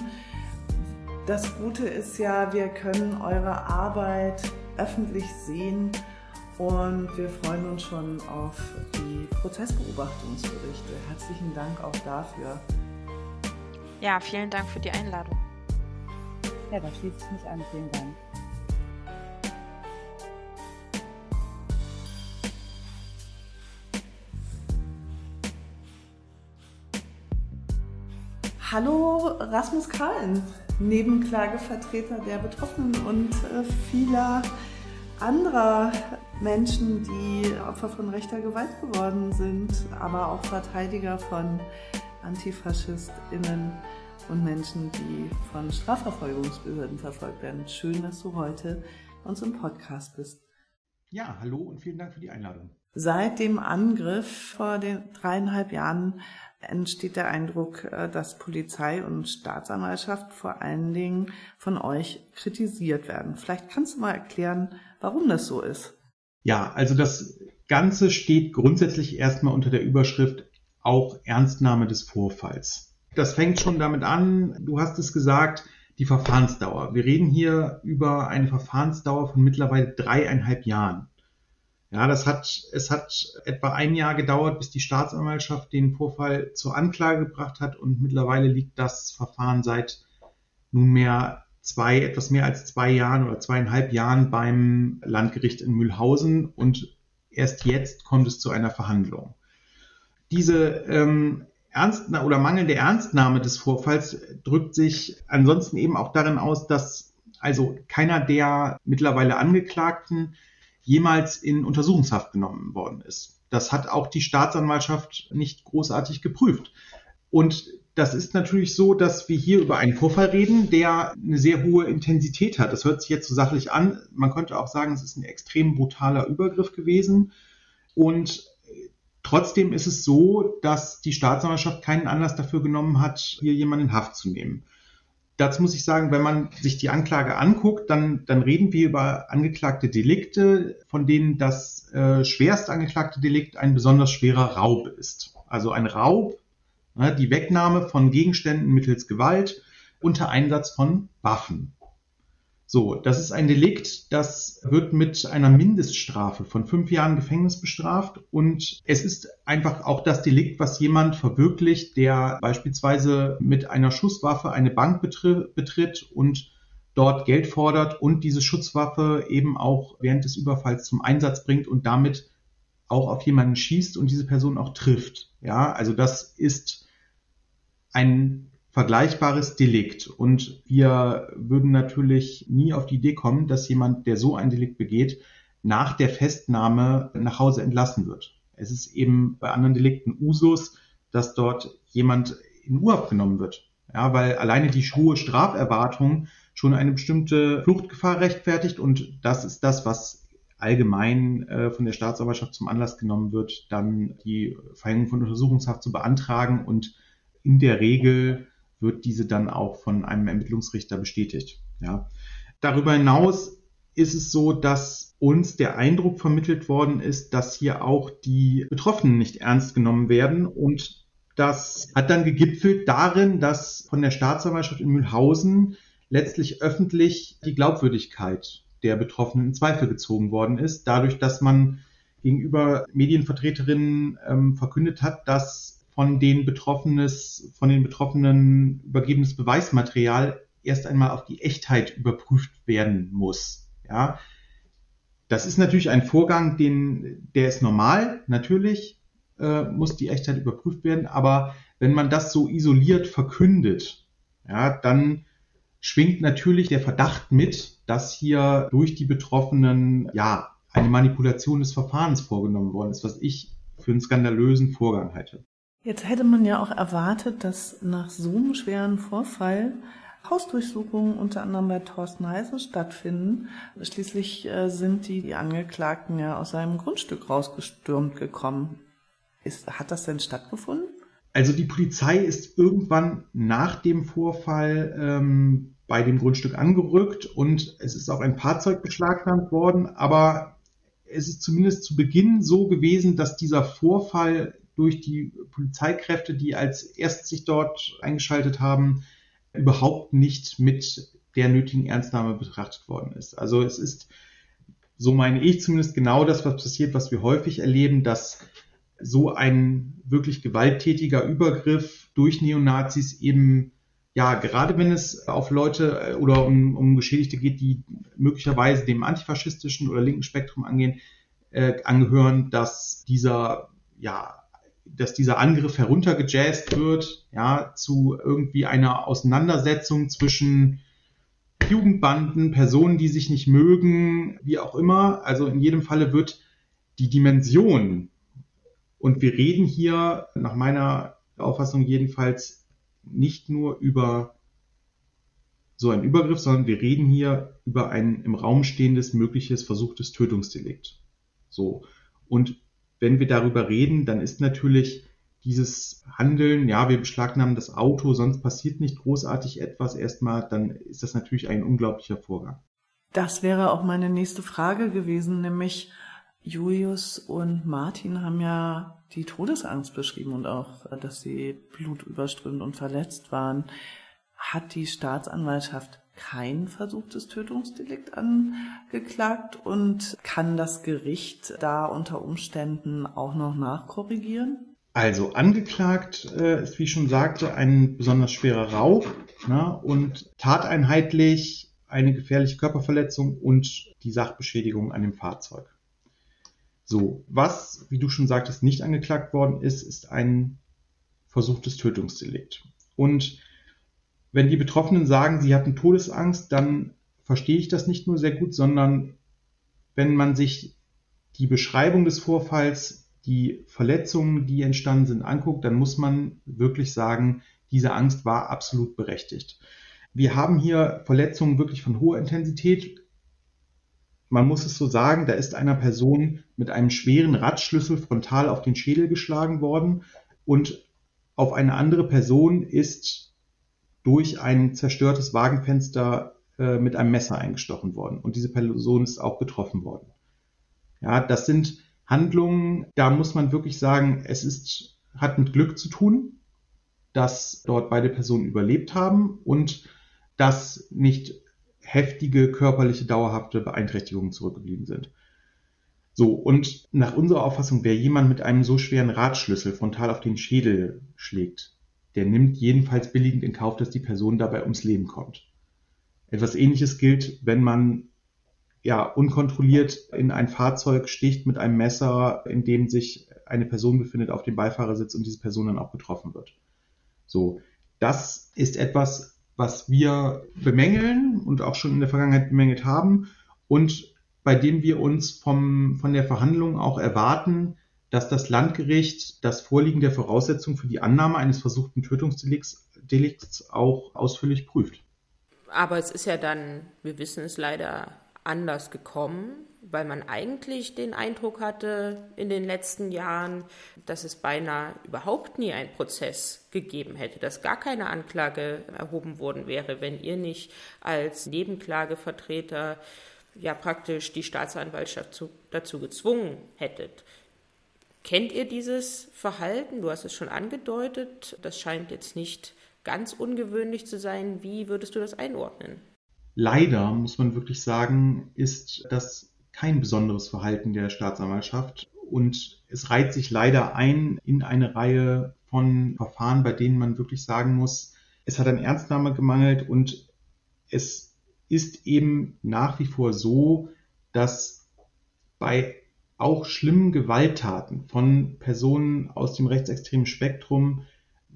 Speaker 2: Das Gute ist ja, wir können eure Arbeit öffentlich sehen und wir freuen uns schon auf die Prozessbeobachtungsberichte. Herzlichen Dank auch dafür.
Speaker 5: Ja, vielen Dank für die Einladung.
Speaker 6: Ja, da schließe ich mich an. Vielen Dank.
Speaker 2: Hallo Rasmus Kahlen. Nebenklagevertreter der Betroffenen und äh, vieler anderer Menschen, die Opfer von rechter Gewalt geworden sind, aber auch Verteidiger von AntifaschistInnen und Menschen, die von Strafverfolgungsbehörden verfolgt werden. Schön, dass du heute uns im Podcast bist.
Speaker 7: Ja, hallo und vielen Dank für die Einladung.
Speaker 2: Seit dem Angriff vor den dreieinhalb Jahren entsteht der Eindruck, äh, dass Polizei und Staatsanwaltschaft vor allen Dingen von euch kritisiert werden. Vielleicht kannst du mal erklären, warum das so ist.
Speaker 7: Ja, also das Ganze steht grundsätzlich erstmal unter der Überschrift auch Ernstnahme des Vorfalls. Das fängt schon damit an, du hast es gesagt, die Verfahrensdauer. Wir reden hier über eine Verfahrensdauer von mittlerweile dreieinhalb Jahren. Ja, das hat, es hat etwa ein Jahr gedauert, bis die Staatsanwaltschaft den Vorfall zur Anklage gebracht hat und mittlerweile liegt das Verfahren seit nunmehr zwei, etwas mehr als zwei Jahren oder zweieinhalb Jahren beim Landgericht in Mühlhausen und erst jetzt kommt es zu einer Verhandlung. Diese ähm, Ernst oder mangelnde Ernstnahme des Vorfalls drückt sich ansonsten eben auch darin aus, dass also keiner der mittlerweile Angeklagten jemals in Untersuchungshaft genommen worden ist. Das hat auch die Staatsanwaltschaft nicht großartig geprüft. Und das ist natürlich so, dass wir hier über einen Vorfall reden, der eine sehr hohe Intensität hat. Das hört sich jetzt so sachlich an. Man könnte auch sagen, es ist ein extrem brutaler Übergriff gewesen. Und trotzdem ist es so, dass die Staatsanwaltschaft keinen Anlass dafür genommen hat, hier jemanden in Haft zu nehmen dazu muss ich sagen, wenn man sich die Anklage anguckt, dann, dann reden wir über angeklagte Delikte, von denen das äh, schwerst angeklagte Delikt ein besonders schwerer Raub ist. Also ein Raub, ne, die Wegnahme von Gegenständen mittels Gewalt unter Einsatz von Waffen. So, das ist ein Delikt, das wird mit einer Mindeststrafe von fünf Jahren Gefängnis bestraft und es ist einfach auch das Delikt, was jemand verwirklicht, der beispielsweise mit einer Schusswaffe eine Bank betritt und dort Geld fordert und diese Schusswaffe eben auch während des Überfalls zum Einsatz bringt und damit auch auf jemanden schießt und diese Person auch trifft. Ja, also das ist ein vergleichbares Delikt. Und wir würden natürlich nie auf die Idee kommen, dass jemand, der so ein Delikt begeht, nach der Festnahme nach Hause entlassen wird. Es ist eben bei anderen Delikten Usus, dass dort jemand in Urhaft genommen wird. Ja, weil alleine die hohe Straferwartung schon eine bestimmte Fluchtgefahr rechtfertigt und das ist das, was allgemein äh, von der Staatsanwaltschaft zum Anlass genommen wird, dann die Verhängung von Untersuchungshaft zu beantragen und in der Regel wird diese dann auch von einem Ermittlungsrichter bestätigt. Ja. Darüber hinaus ist es so, dass uns der Eindruck vermittelt worden ist, dass hier auch die Betroffenen nicht ernst genommen werden und das hat dann gegipfelt darin, dass von der Staatsanwaltschaft in Mühlhausen letztlich öffentlich die Glaubwürdigkeit der Betroffenen in Zweifel gezogen worden ist, dadurch, dass man gegenüber Medienvertreterinnen ähm, verkündet hat, dass von den Betroffenes, von den Betroffenen übergebenes Beweismaterial erst einmal auf die Echtheit überprüft werden muss. Ja, das ist natürlich ein Vorgang, den, der ist normal, natürlich äh, muss die Echtheit überprüft werden, aber wenn man das so isoliert verkündet, ja, dann schwingt natürlich der Verdacht mit, dass hier durch die Betroffenen ja eine Manipulation des Verfahrens vorgenommen worden ist, was ich für einen skandalösen Vorgang halte.
Speaker 2: Jetzt hätte man ja auch erwartet, dass nach so einem schweren Vorfall Hausdurchsuchungen unter anderem bei Thorsten Heise stattfinden. Schließlich äh, sind die, die Angeklagten ja aus seinem Grundstück rausgestürmt gekommen. Ist, hat das denn stattgefunden?
Speaker 7: Also die Polizei ist irgendwann nach dem Vorfall ähm, bei dem Grundstück angerückt und es ist auch ein Fahrzeug beschlagnahmt worden, aber es ist zumindest zu Beginn so gewesen, dass dieser Vorfall durch die Polizeikräfte, die als erstes sich dort eingeschaltet haben, überhaupt nicht mit der nötigen Ernstnahme betrachtet worden ist. Also es ist, so meine ich zumindest genau das, was passiert, was wir häufig erleben, dass so ein wirklich gewalttätiger Übergriff durch Neonazis eben, ja, gerade wenn es auf Leute äh, oder um, um Geschädigte geht, die möglicherweise dem antifaschistischen oder linken Spektrum angehen, äh, angehören, dass dieser, ja, dass dieser Angriff heruntergejazzt wird, ja, zu irgendwie einer Auseinandersetzung zwischen Jugendbanden, Personen, die sich nicht mögen, wie auch immer. Also in jedem Falle wird die Dimension, und wir reden hier nach meiner Auffassung jedenfalls nicht nur über so einen Übergriff, sondern wir reden hier über ein im Raum stehendes mögliches versuchtes Tötungsdelikt. So. Und wenn wir darüber reden, dann ist natürlich dieses Handeln, ja, wir beschlagnahmen das Auto, sonst passiert nicht großartig etwas erstmal, dann ist das natürlich ein unglaublicher Vorgang.
Speaker 2: Das wäre auch meine nächste Frage gewesen, nämlich Julius und Martin haben ja die Todesangst beschrieben und auch, dass sie blutüberströmt und verletzt waren. Hat die Staatsanwaltschaft kein versuchtes Tötungsdelikt angeklagt und kann das Gericht da unter Umständen auch noch nachkorrigieren?
Speaker 7: Also angeklagt äh, ist, wie ich schon sagte, ein besonders schwerer Raub ne, und tateinheitlich eine gefährliche Körperverletzung und die Sachbeschädigung an dem Fahrzeug. So, was, wie du schon sagtest, nicht angeklagt worden ist, ist ein versuchtes Tötungsdelikt. Und wenn die Betroffenen sagen, sie hatten Todesangst, dann verstehe ich das nicht nur sehr gut, sondern wenn man sich die Beschreibung des Vorfalls, die Verletzungen, die entstanden sind, anguckt, dann muss man wirklich sagen, diese Angst war absolut berechtigt. Wir haben hier Verletzungen wirklich von hoher Intensität. Man muss es so sagen, da ist einer Person mit einem schweren Radschlüssel frontal auf den Schädel geschlagen worden und auf eine andere Person ist durch ein zerstörtes Wagenfenster äh, mit einem Messer eingestochen worden. Und diese Person ist auch getroffen worden. Ja, das sind Handlungen, da muss man wirklich sagen, es ist, hat mit Glück zu tun, dass dort beide Personen überlebt haben und dass nicht heftige körperliche, dauerhafte Beeinträchtigungen zurückgeblieben sind. So, und nach unserer Auffassung, wer jemand mit einem so schweren Radschlüssel frontal auf den Schädel schlägt, der nimmt jedenfalls billigend in Kauf, dass die Person dabei ums Leben kommt. Etwas ähnliches gilt, wenn man ja unkontrolliert in ein Fahrzeug sticht mit einem Messer, in dem sich eine Person befindet auf dem Beifahrersitz und diese Person dann auch getroffen wird. So, das ist etwas, was wir bemängeln und auch schon in der Vergangenheit bemängelt haben und bei dem wir uns vom, von der Verhandlung auch erwarten, dass das Landgericht das Vorliegen der Voraussetzungen für die Annahme eines versuchten Tötungsdelikts Delikts auch ausführlich prüft.
Speaker 1: Aber es ist ja dann, wir wissen es leider, anders gekommen, weil man eigentlich den Eindruck hatte in den letzten Jahren, dass es beinahe überhaupt nie einen Prozess gegeben hätte, dass gar keine Anklage erhoben worden wäre, wenn ihr nicht als Nebenklagevertreter ja praktisch die Staatsanwaltschaft zu, dazu gezwungen hättet. Kennt ihr dieses Verhalten? Du hast es schon angedeutet. Das scheint jetzt nicht ganz ungewöhnlich zu sein. Wie würdest du das einordnen?
Speaker 7: Leider, muss man wirklich sagen, ist das kein besonderes Verhalten der Staatsanwaltschaft und es reiht sich leider ein in eine Reihe von Verfahren, bei denen man wirklich sagen muss, es hat an Ernstnahme gemangelt und es ist eben nach wie vor so, dass bei auch schlimmen Gewalttaten von Personen aus dem rechtsextremen Spektrum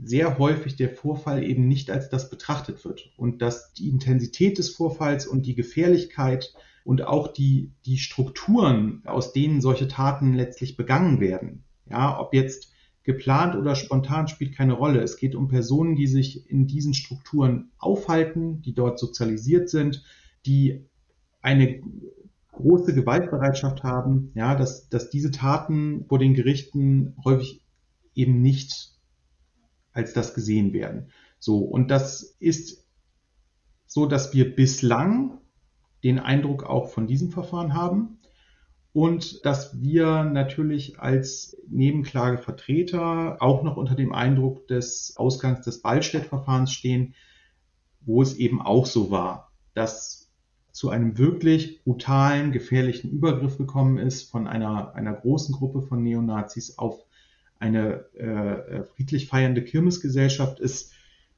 Speaker 7: sehr häufig der Vorfall eben nicht als das betrachtet wird und dass die Intensität des Vorfalls und die Gefährlichkeit und auch die, die Strukturen, aus denen solche Taten letztlich begangen werden, ja, ob jetzt geplant oder spontan spielt keine Rolle. Es geht um Personen, die sich in diesen Strukturen aufhalten, die dort sozialisiert sind, die eine große Gewaltbereitschaft haben, ja, dass, dass diese Taten vor den Gerichten häufig eben nicht als das gesehen werden. So, und das ist so, dass wir bislang den Eindruck auch von diesem Verfahren haben und dass wir natürlich als Nebenklagevertreter auch noch unter dem Eindruck des Ausgangs des Ballstedt-Verfahrens stehen, wo es eben auch so war, dass zu einem wirklich brutalen, gefährlichen Übergriff gekommen ist von einer, einer großen Gruppe von Neonazis auf eine äh, friedlich feiernde Kirmesgesellschaft ist,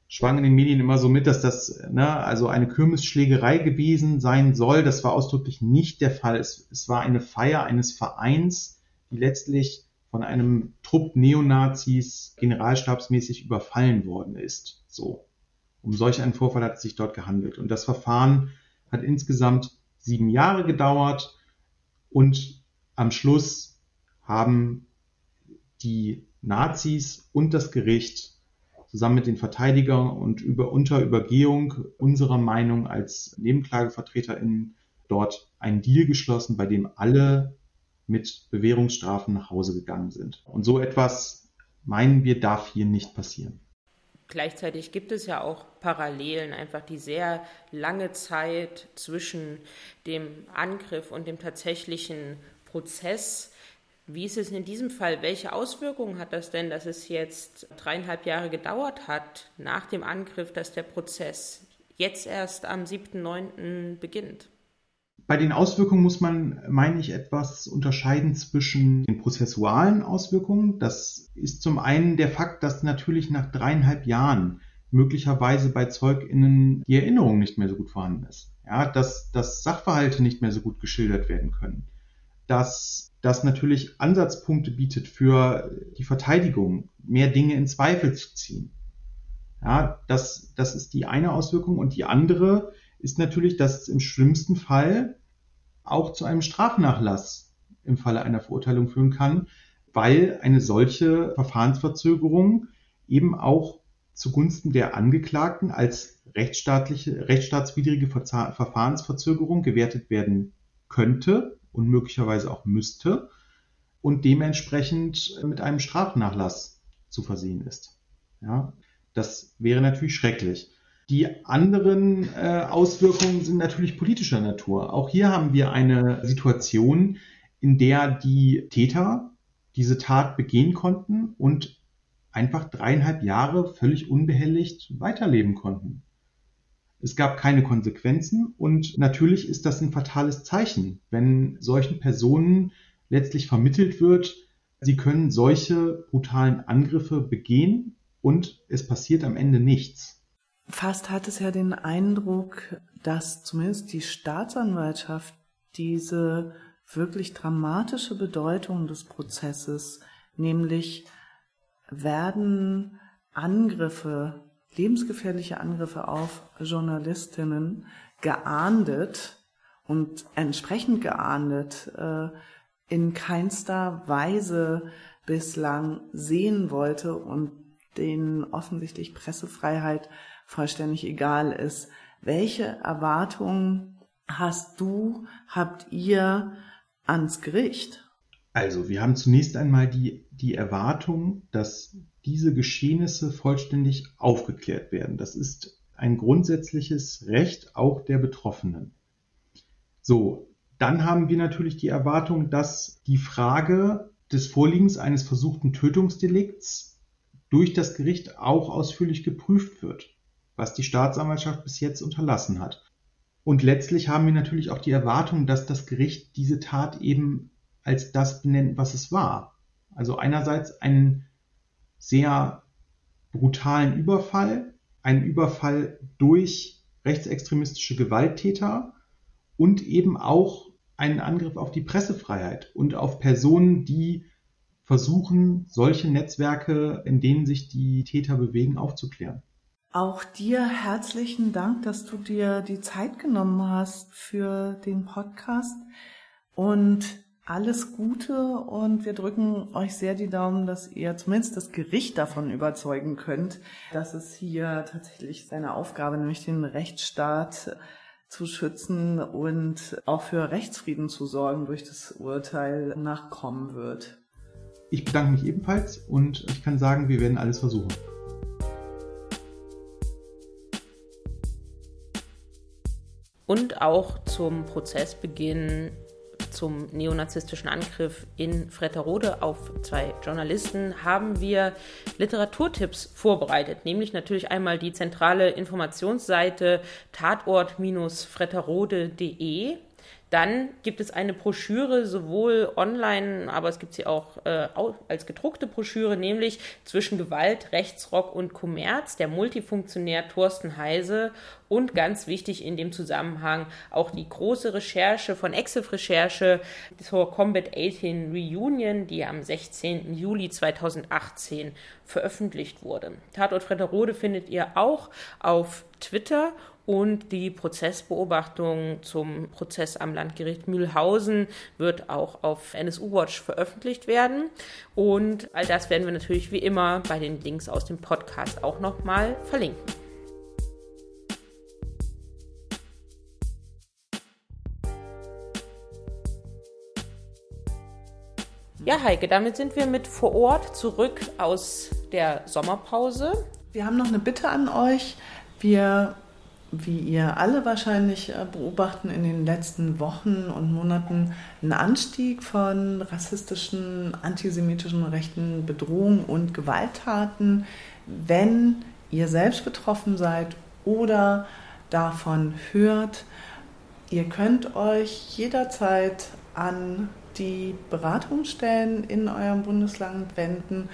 Speaker 7: schwang in den Medien immer so mit, dass das ne, also eine Kirmesschlägerei gewesen sein soll. Das war ausdrücklich nicht der Fall. Es, es war eine Feier eines Vereins, die letztlich von einem Trupp Neonazis generalstabsmäßig überfallen worden ist. So. Um solch einen Vorfall hat es sich dort gehandelt. Und das Verfahren hat insgesamt sieben Jahre gedauert und am Schluss haben die Nazis und das Gericht zusammen mit den Verteidigern und über, unter Übergehung unserer Meinung als NebenklagevertreterInnen dort einen Deal geschlossen, bei dem alle mit Bewährungsstrafen nach Hause gegangen sind. Und so etwas meinen wir darf hier nicht passieren.
Speaker 1: Gleichzeitig gibt es ja auch Parallelen, einfach die sehr lange Zeit zwischen dem Angriff und dem tatsächlichen Prozess wie ist es in diesem Fall? Welche Auswirkungen hat das denn, dass es jetzt dreieinhalb Jahre gedauert hat nach dem Angriff, dass der Prozess jetzt erst am 7.9. beginnt?
Speaker 7: Bei den Auswirkungen muss man, meine ich, etwas unterscheiden zwischen den prozessualen Auswirkungen. Das ist zum einen der Fakt, dass natürlich nach dreieinhalb Jahren möglicherweise bei ZeugInnen die Erinnerung nicht mehr so gut vorhanden ist. Ja, dass, dass Sachverhalte nicht mehr so gut geschildert werden können. Dass das natürlich Ansatzpunkte bietet für die Verteidigung, mehr Dinge in Zweifel zu ziehen. Ja, das, das ist die eine Auswirkung. Und die andere ist natürlich, dass im schlimmsten Fall auch zu einem Strafnachlass im Falle einer Verurteilung führen kann, weil eine solche Verfahrensverzögerung eben auch zugunsten der Angeklagten als rechtsstaatliche, rechtsstaatswidrige Verfahrensverzögerung gewertet werden könnte und möglicherweise auch müsste und dementsprechend mit einem Strafnachlass zu versehen ist. Ja, das wäre natürlich schrecklich. Die anderen äh, Auswirkungen sind natürlich politischer Natur. Auch hier haben wir eine Situation, in der die Täter diese Tat begehen konnten und einfach dreieinhalb Jahre völlig unbehelligt weiterleben konnten. Es gab keine Konsequenzen und natürlich ist das ein fatales Zeichen, wenn solchen Personen letztlich vermittelt wird, sie können solche brutalen Angriffe begehen und es passiert am Ende nichts.
Speaker 2: Fast hat es ja den Eindruck, dass zumindest die Staatsanwaltschaft diese wirklich dramatische Bedeutung des Prozesses, nämlich werden Angriffe, lebensgefährliche Angriffe auf Journalistinnen geahndet und entsprechend geahndet äh, in keinster Weise bislang sehen wollte und denen offensichtlich Pressefreiheit vollständig egal ist. Welche Erwartungen hast du, habt ihr ans Gericht?
Speaker 7: Also, wir haben zunächst einmal die, die Erwartung, dass diese Geschehnisse vollständig aufgeklärt werden. Das ist ein grundsätzliches Recht auch der Betroffenen. So, dann haben wir natürlich die Erwartung, dass die Frage des Vorliegens eines versuchten Tötungsdelikts durch das Gericht auch ausführlich geprüft wird, was die Staatsanwaltschaft bis jetzt unterlassen hat. Und letztlich haben wir natürlich auch die Erwartung, dass das Gericht diese Tat eben als das benennt, was es war. Also einerseits einen sehr brutalen Überfall, einen Überfall durch rechtsextremistische Gewalttäter und eben auch einen Angriff auf die Pressefreiheit und auf Personen, die versuchen, solche Netzwerke, in denen sich die Täter bewegen, aufzuklären.
Speaker 2: Auch dir herzlichen Dank, dass du dir die Zeit genommen hast für den Podcast und alles Gute und wir drücken euch sehr die Daumen, dass ihr zumindest das Gericht davon überzeugen könnt, dass es hier tatsächlich seine Aufgabe, nämlich den Rechtsstaat zu schützen und auch für Rechtsfrieden zu sorgen durch das Urteil nachkommen wird.
Speaker 7: Ich bedanke mich ebenfalls und ich kann sagen, wir werden alles versuchen.
Speaker 1: Und auch zum Prozessbeginn zum neonazistischen Angriff in Fretterode auf zwei Journalisten haben wir Literaturtipps vorbereitet, nämlich natürlich einmal die zentrale Informationsseite tatort-fretterode.de dann gibt es eine Broschüre, sowohl online, aber es gibt sie auch äh, als gedruckte Broschüre, nämlich zwischen Gewalt, Rechtsrock und Kommerz, der Multifunktionär Thorsten Heise und ganz wichtig in dem Zusammenhang auch die große Recherche von Exif Recherche zur Combat 18 Reunion, die am 16. Juli 2018 veröffentlicht wurde. Tatort Fretterode findet ihr auch auf Twitter und die Prozessbeobachtung zum Prozess am Landgericht Mühlhausen wird auch auf NSU Watch veröffentlicht werden. Und all das werden wir natürlich wie immer bei den Links aus dem Podcast auch nochmal verlinken. Ja, Heike, damit sind wir mit vor Ort zurück aus der Sommerpause.
Speaker 2: Wir haben noch eine Bitte an euch. Wir wie ihr alle wahrscheinlich äh, beobachten in den letzten Wochen und Monaten einen Anstieg von rassistischen, antisemitischen rechten Bedrohungen und Gewalttaten. Wenn ihr selbst betroffen seid oder davon hört, ihr könnt euch jederzeit an die Beratungsstellen in eurem Bundesland wenden.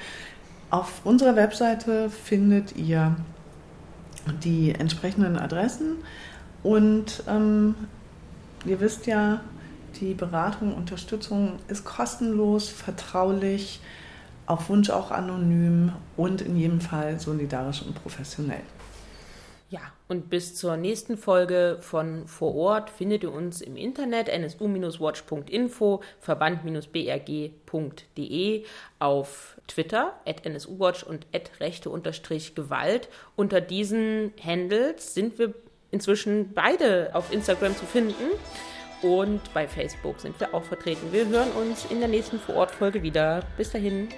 Speaker 2: Auf unserer Webseite findet ihr die entsprechenden Adressen. Und ähm, ihr wisst ja, die Beratung, Unterstützung ist kostenlos, vertraulich, auf Wunsch auch anonym und in jedem Fall solidarisch und professionell.
Speaker 1: Und bis zur nächsten Folge von Vor Ort findet ihr uns im Internet nsu-watch.info, verband-brg.de, auf Twitter at nsuwatch und at rechte-gewalt. Unter diesen Handles sind wir inzwischen beide auf Instagram zu finden und bei Facebook sind wir auch vertreten. Wir hören uns in der nächsten Vor Ort Folge wieder. Bis dahin.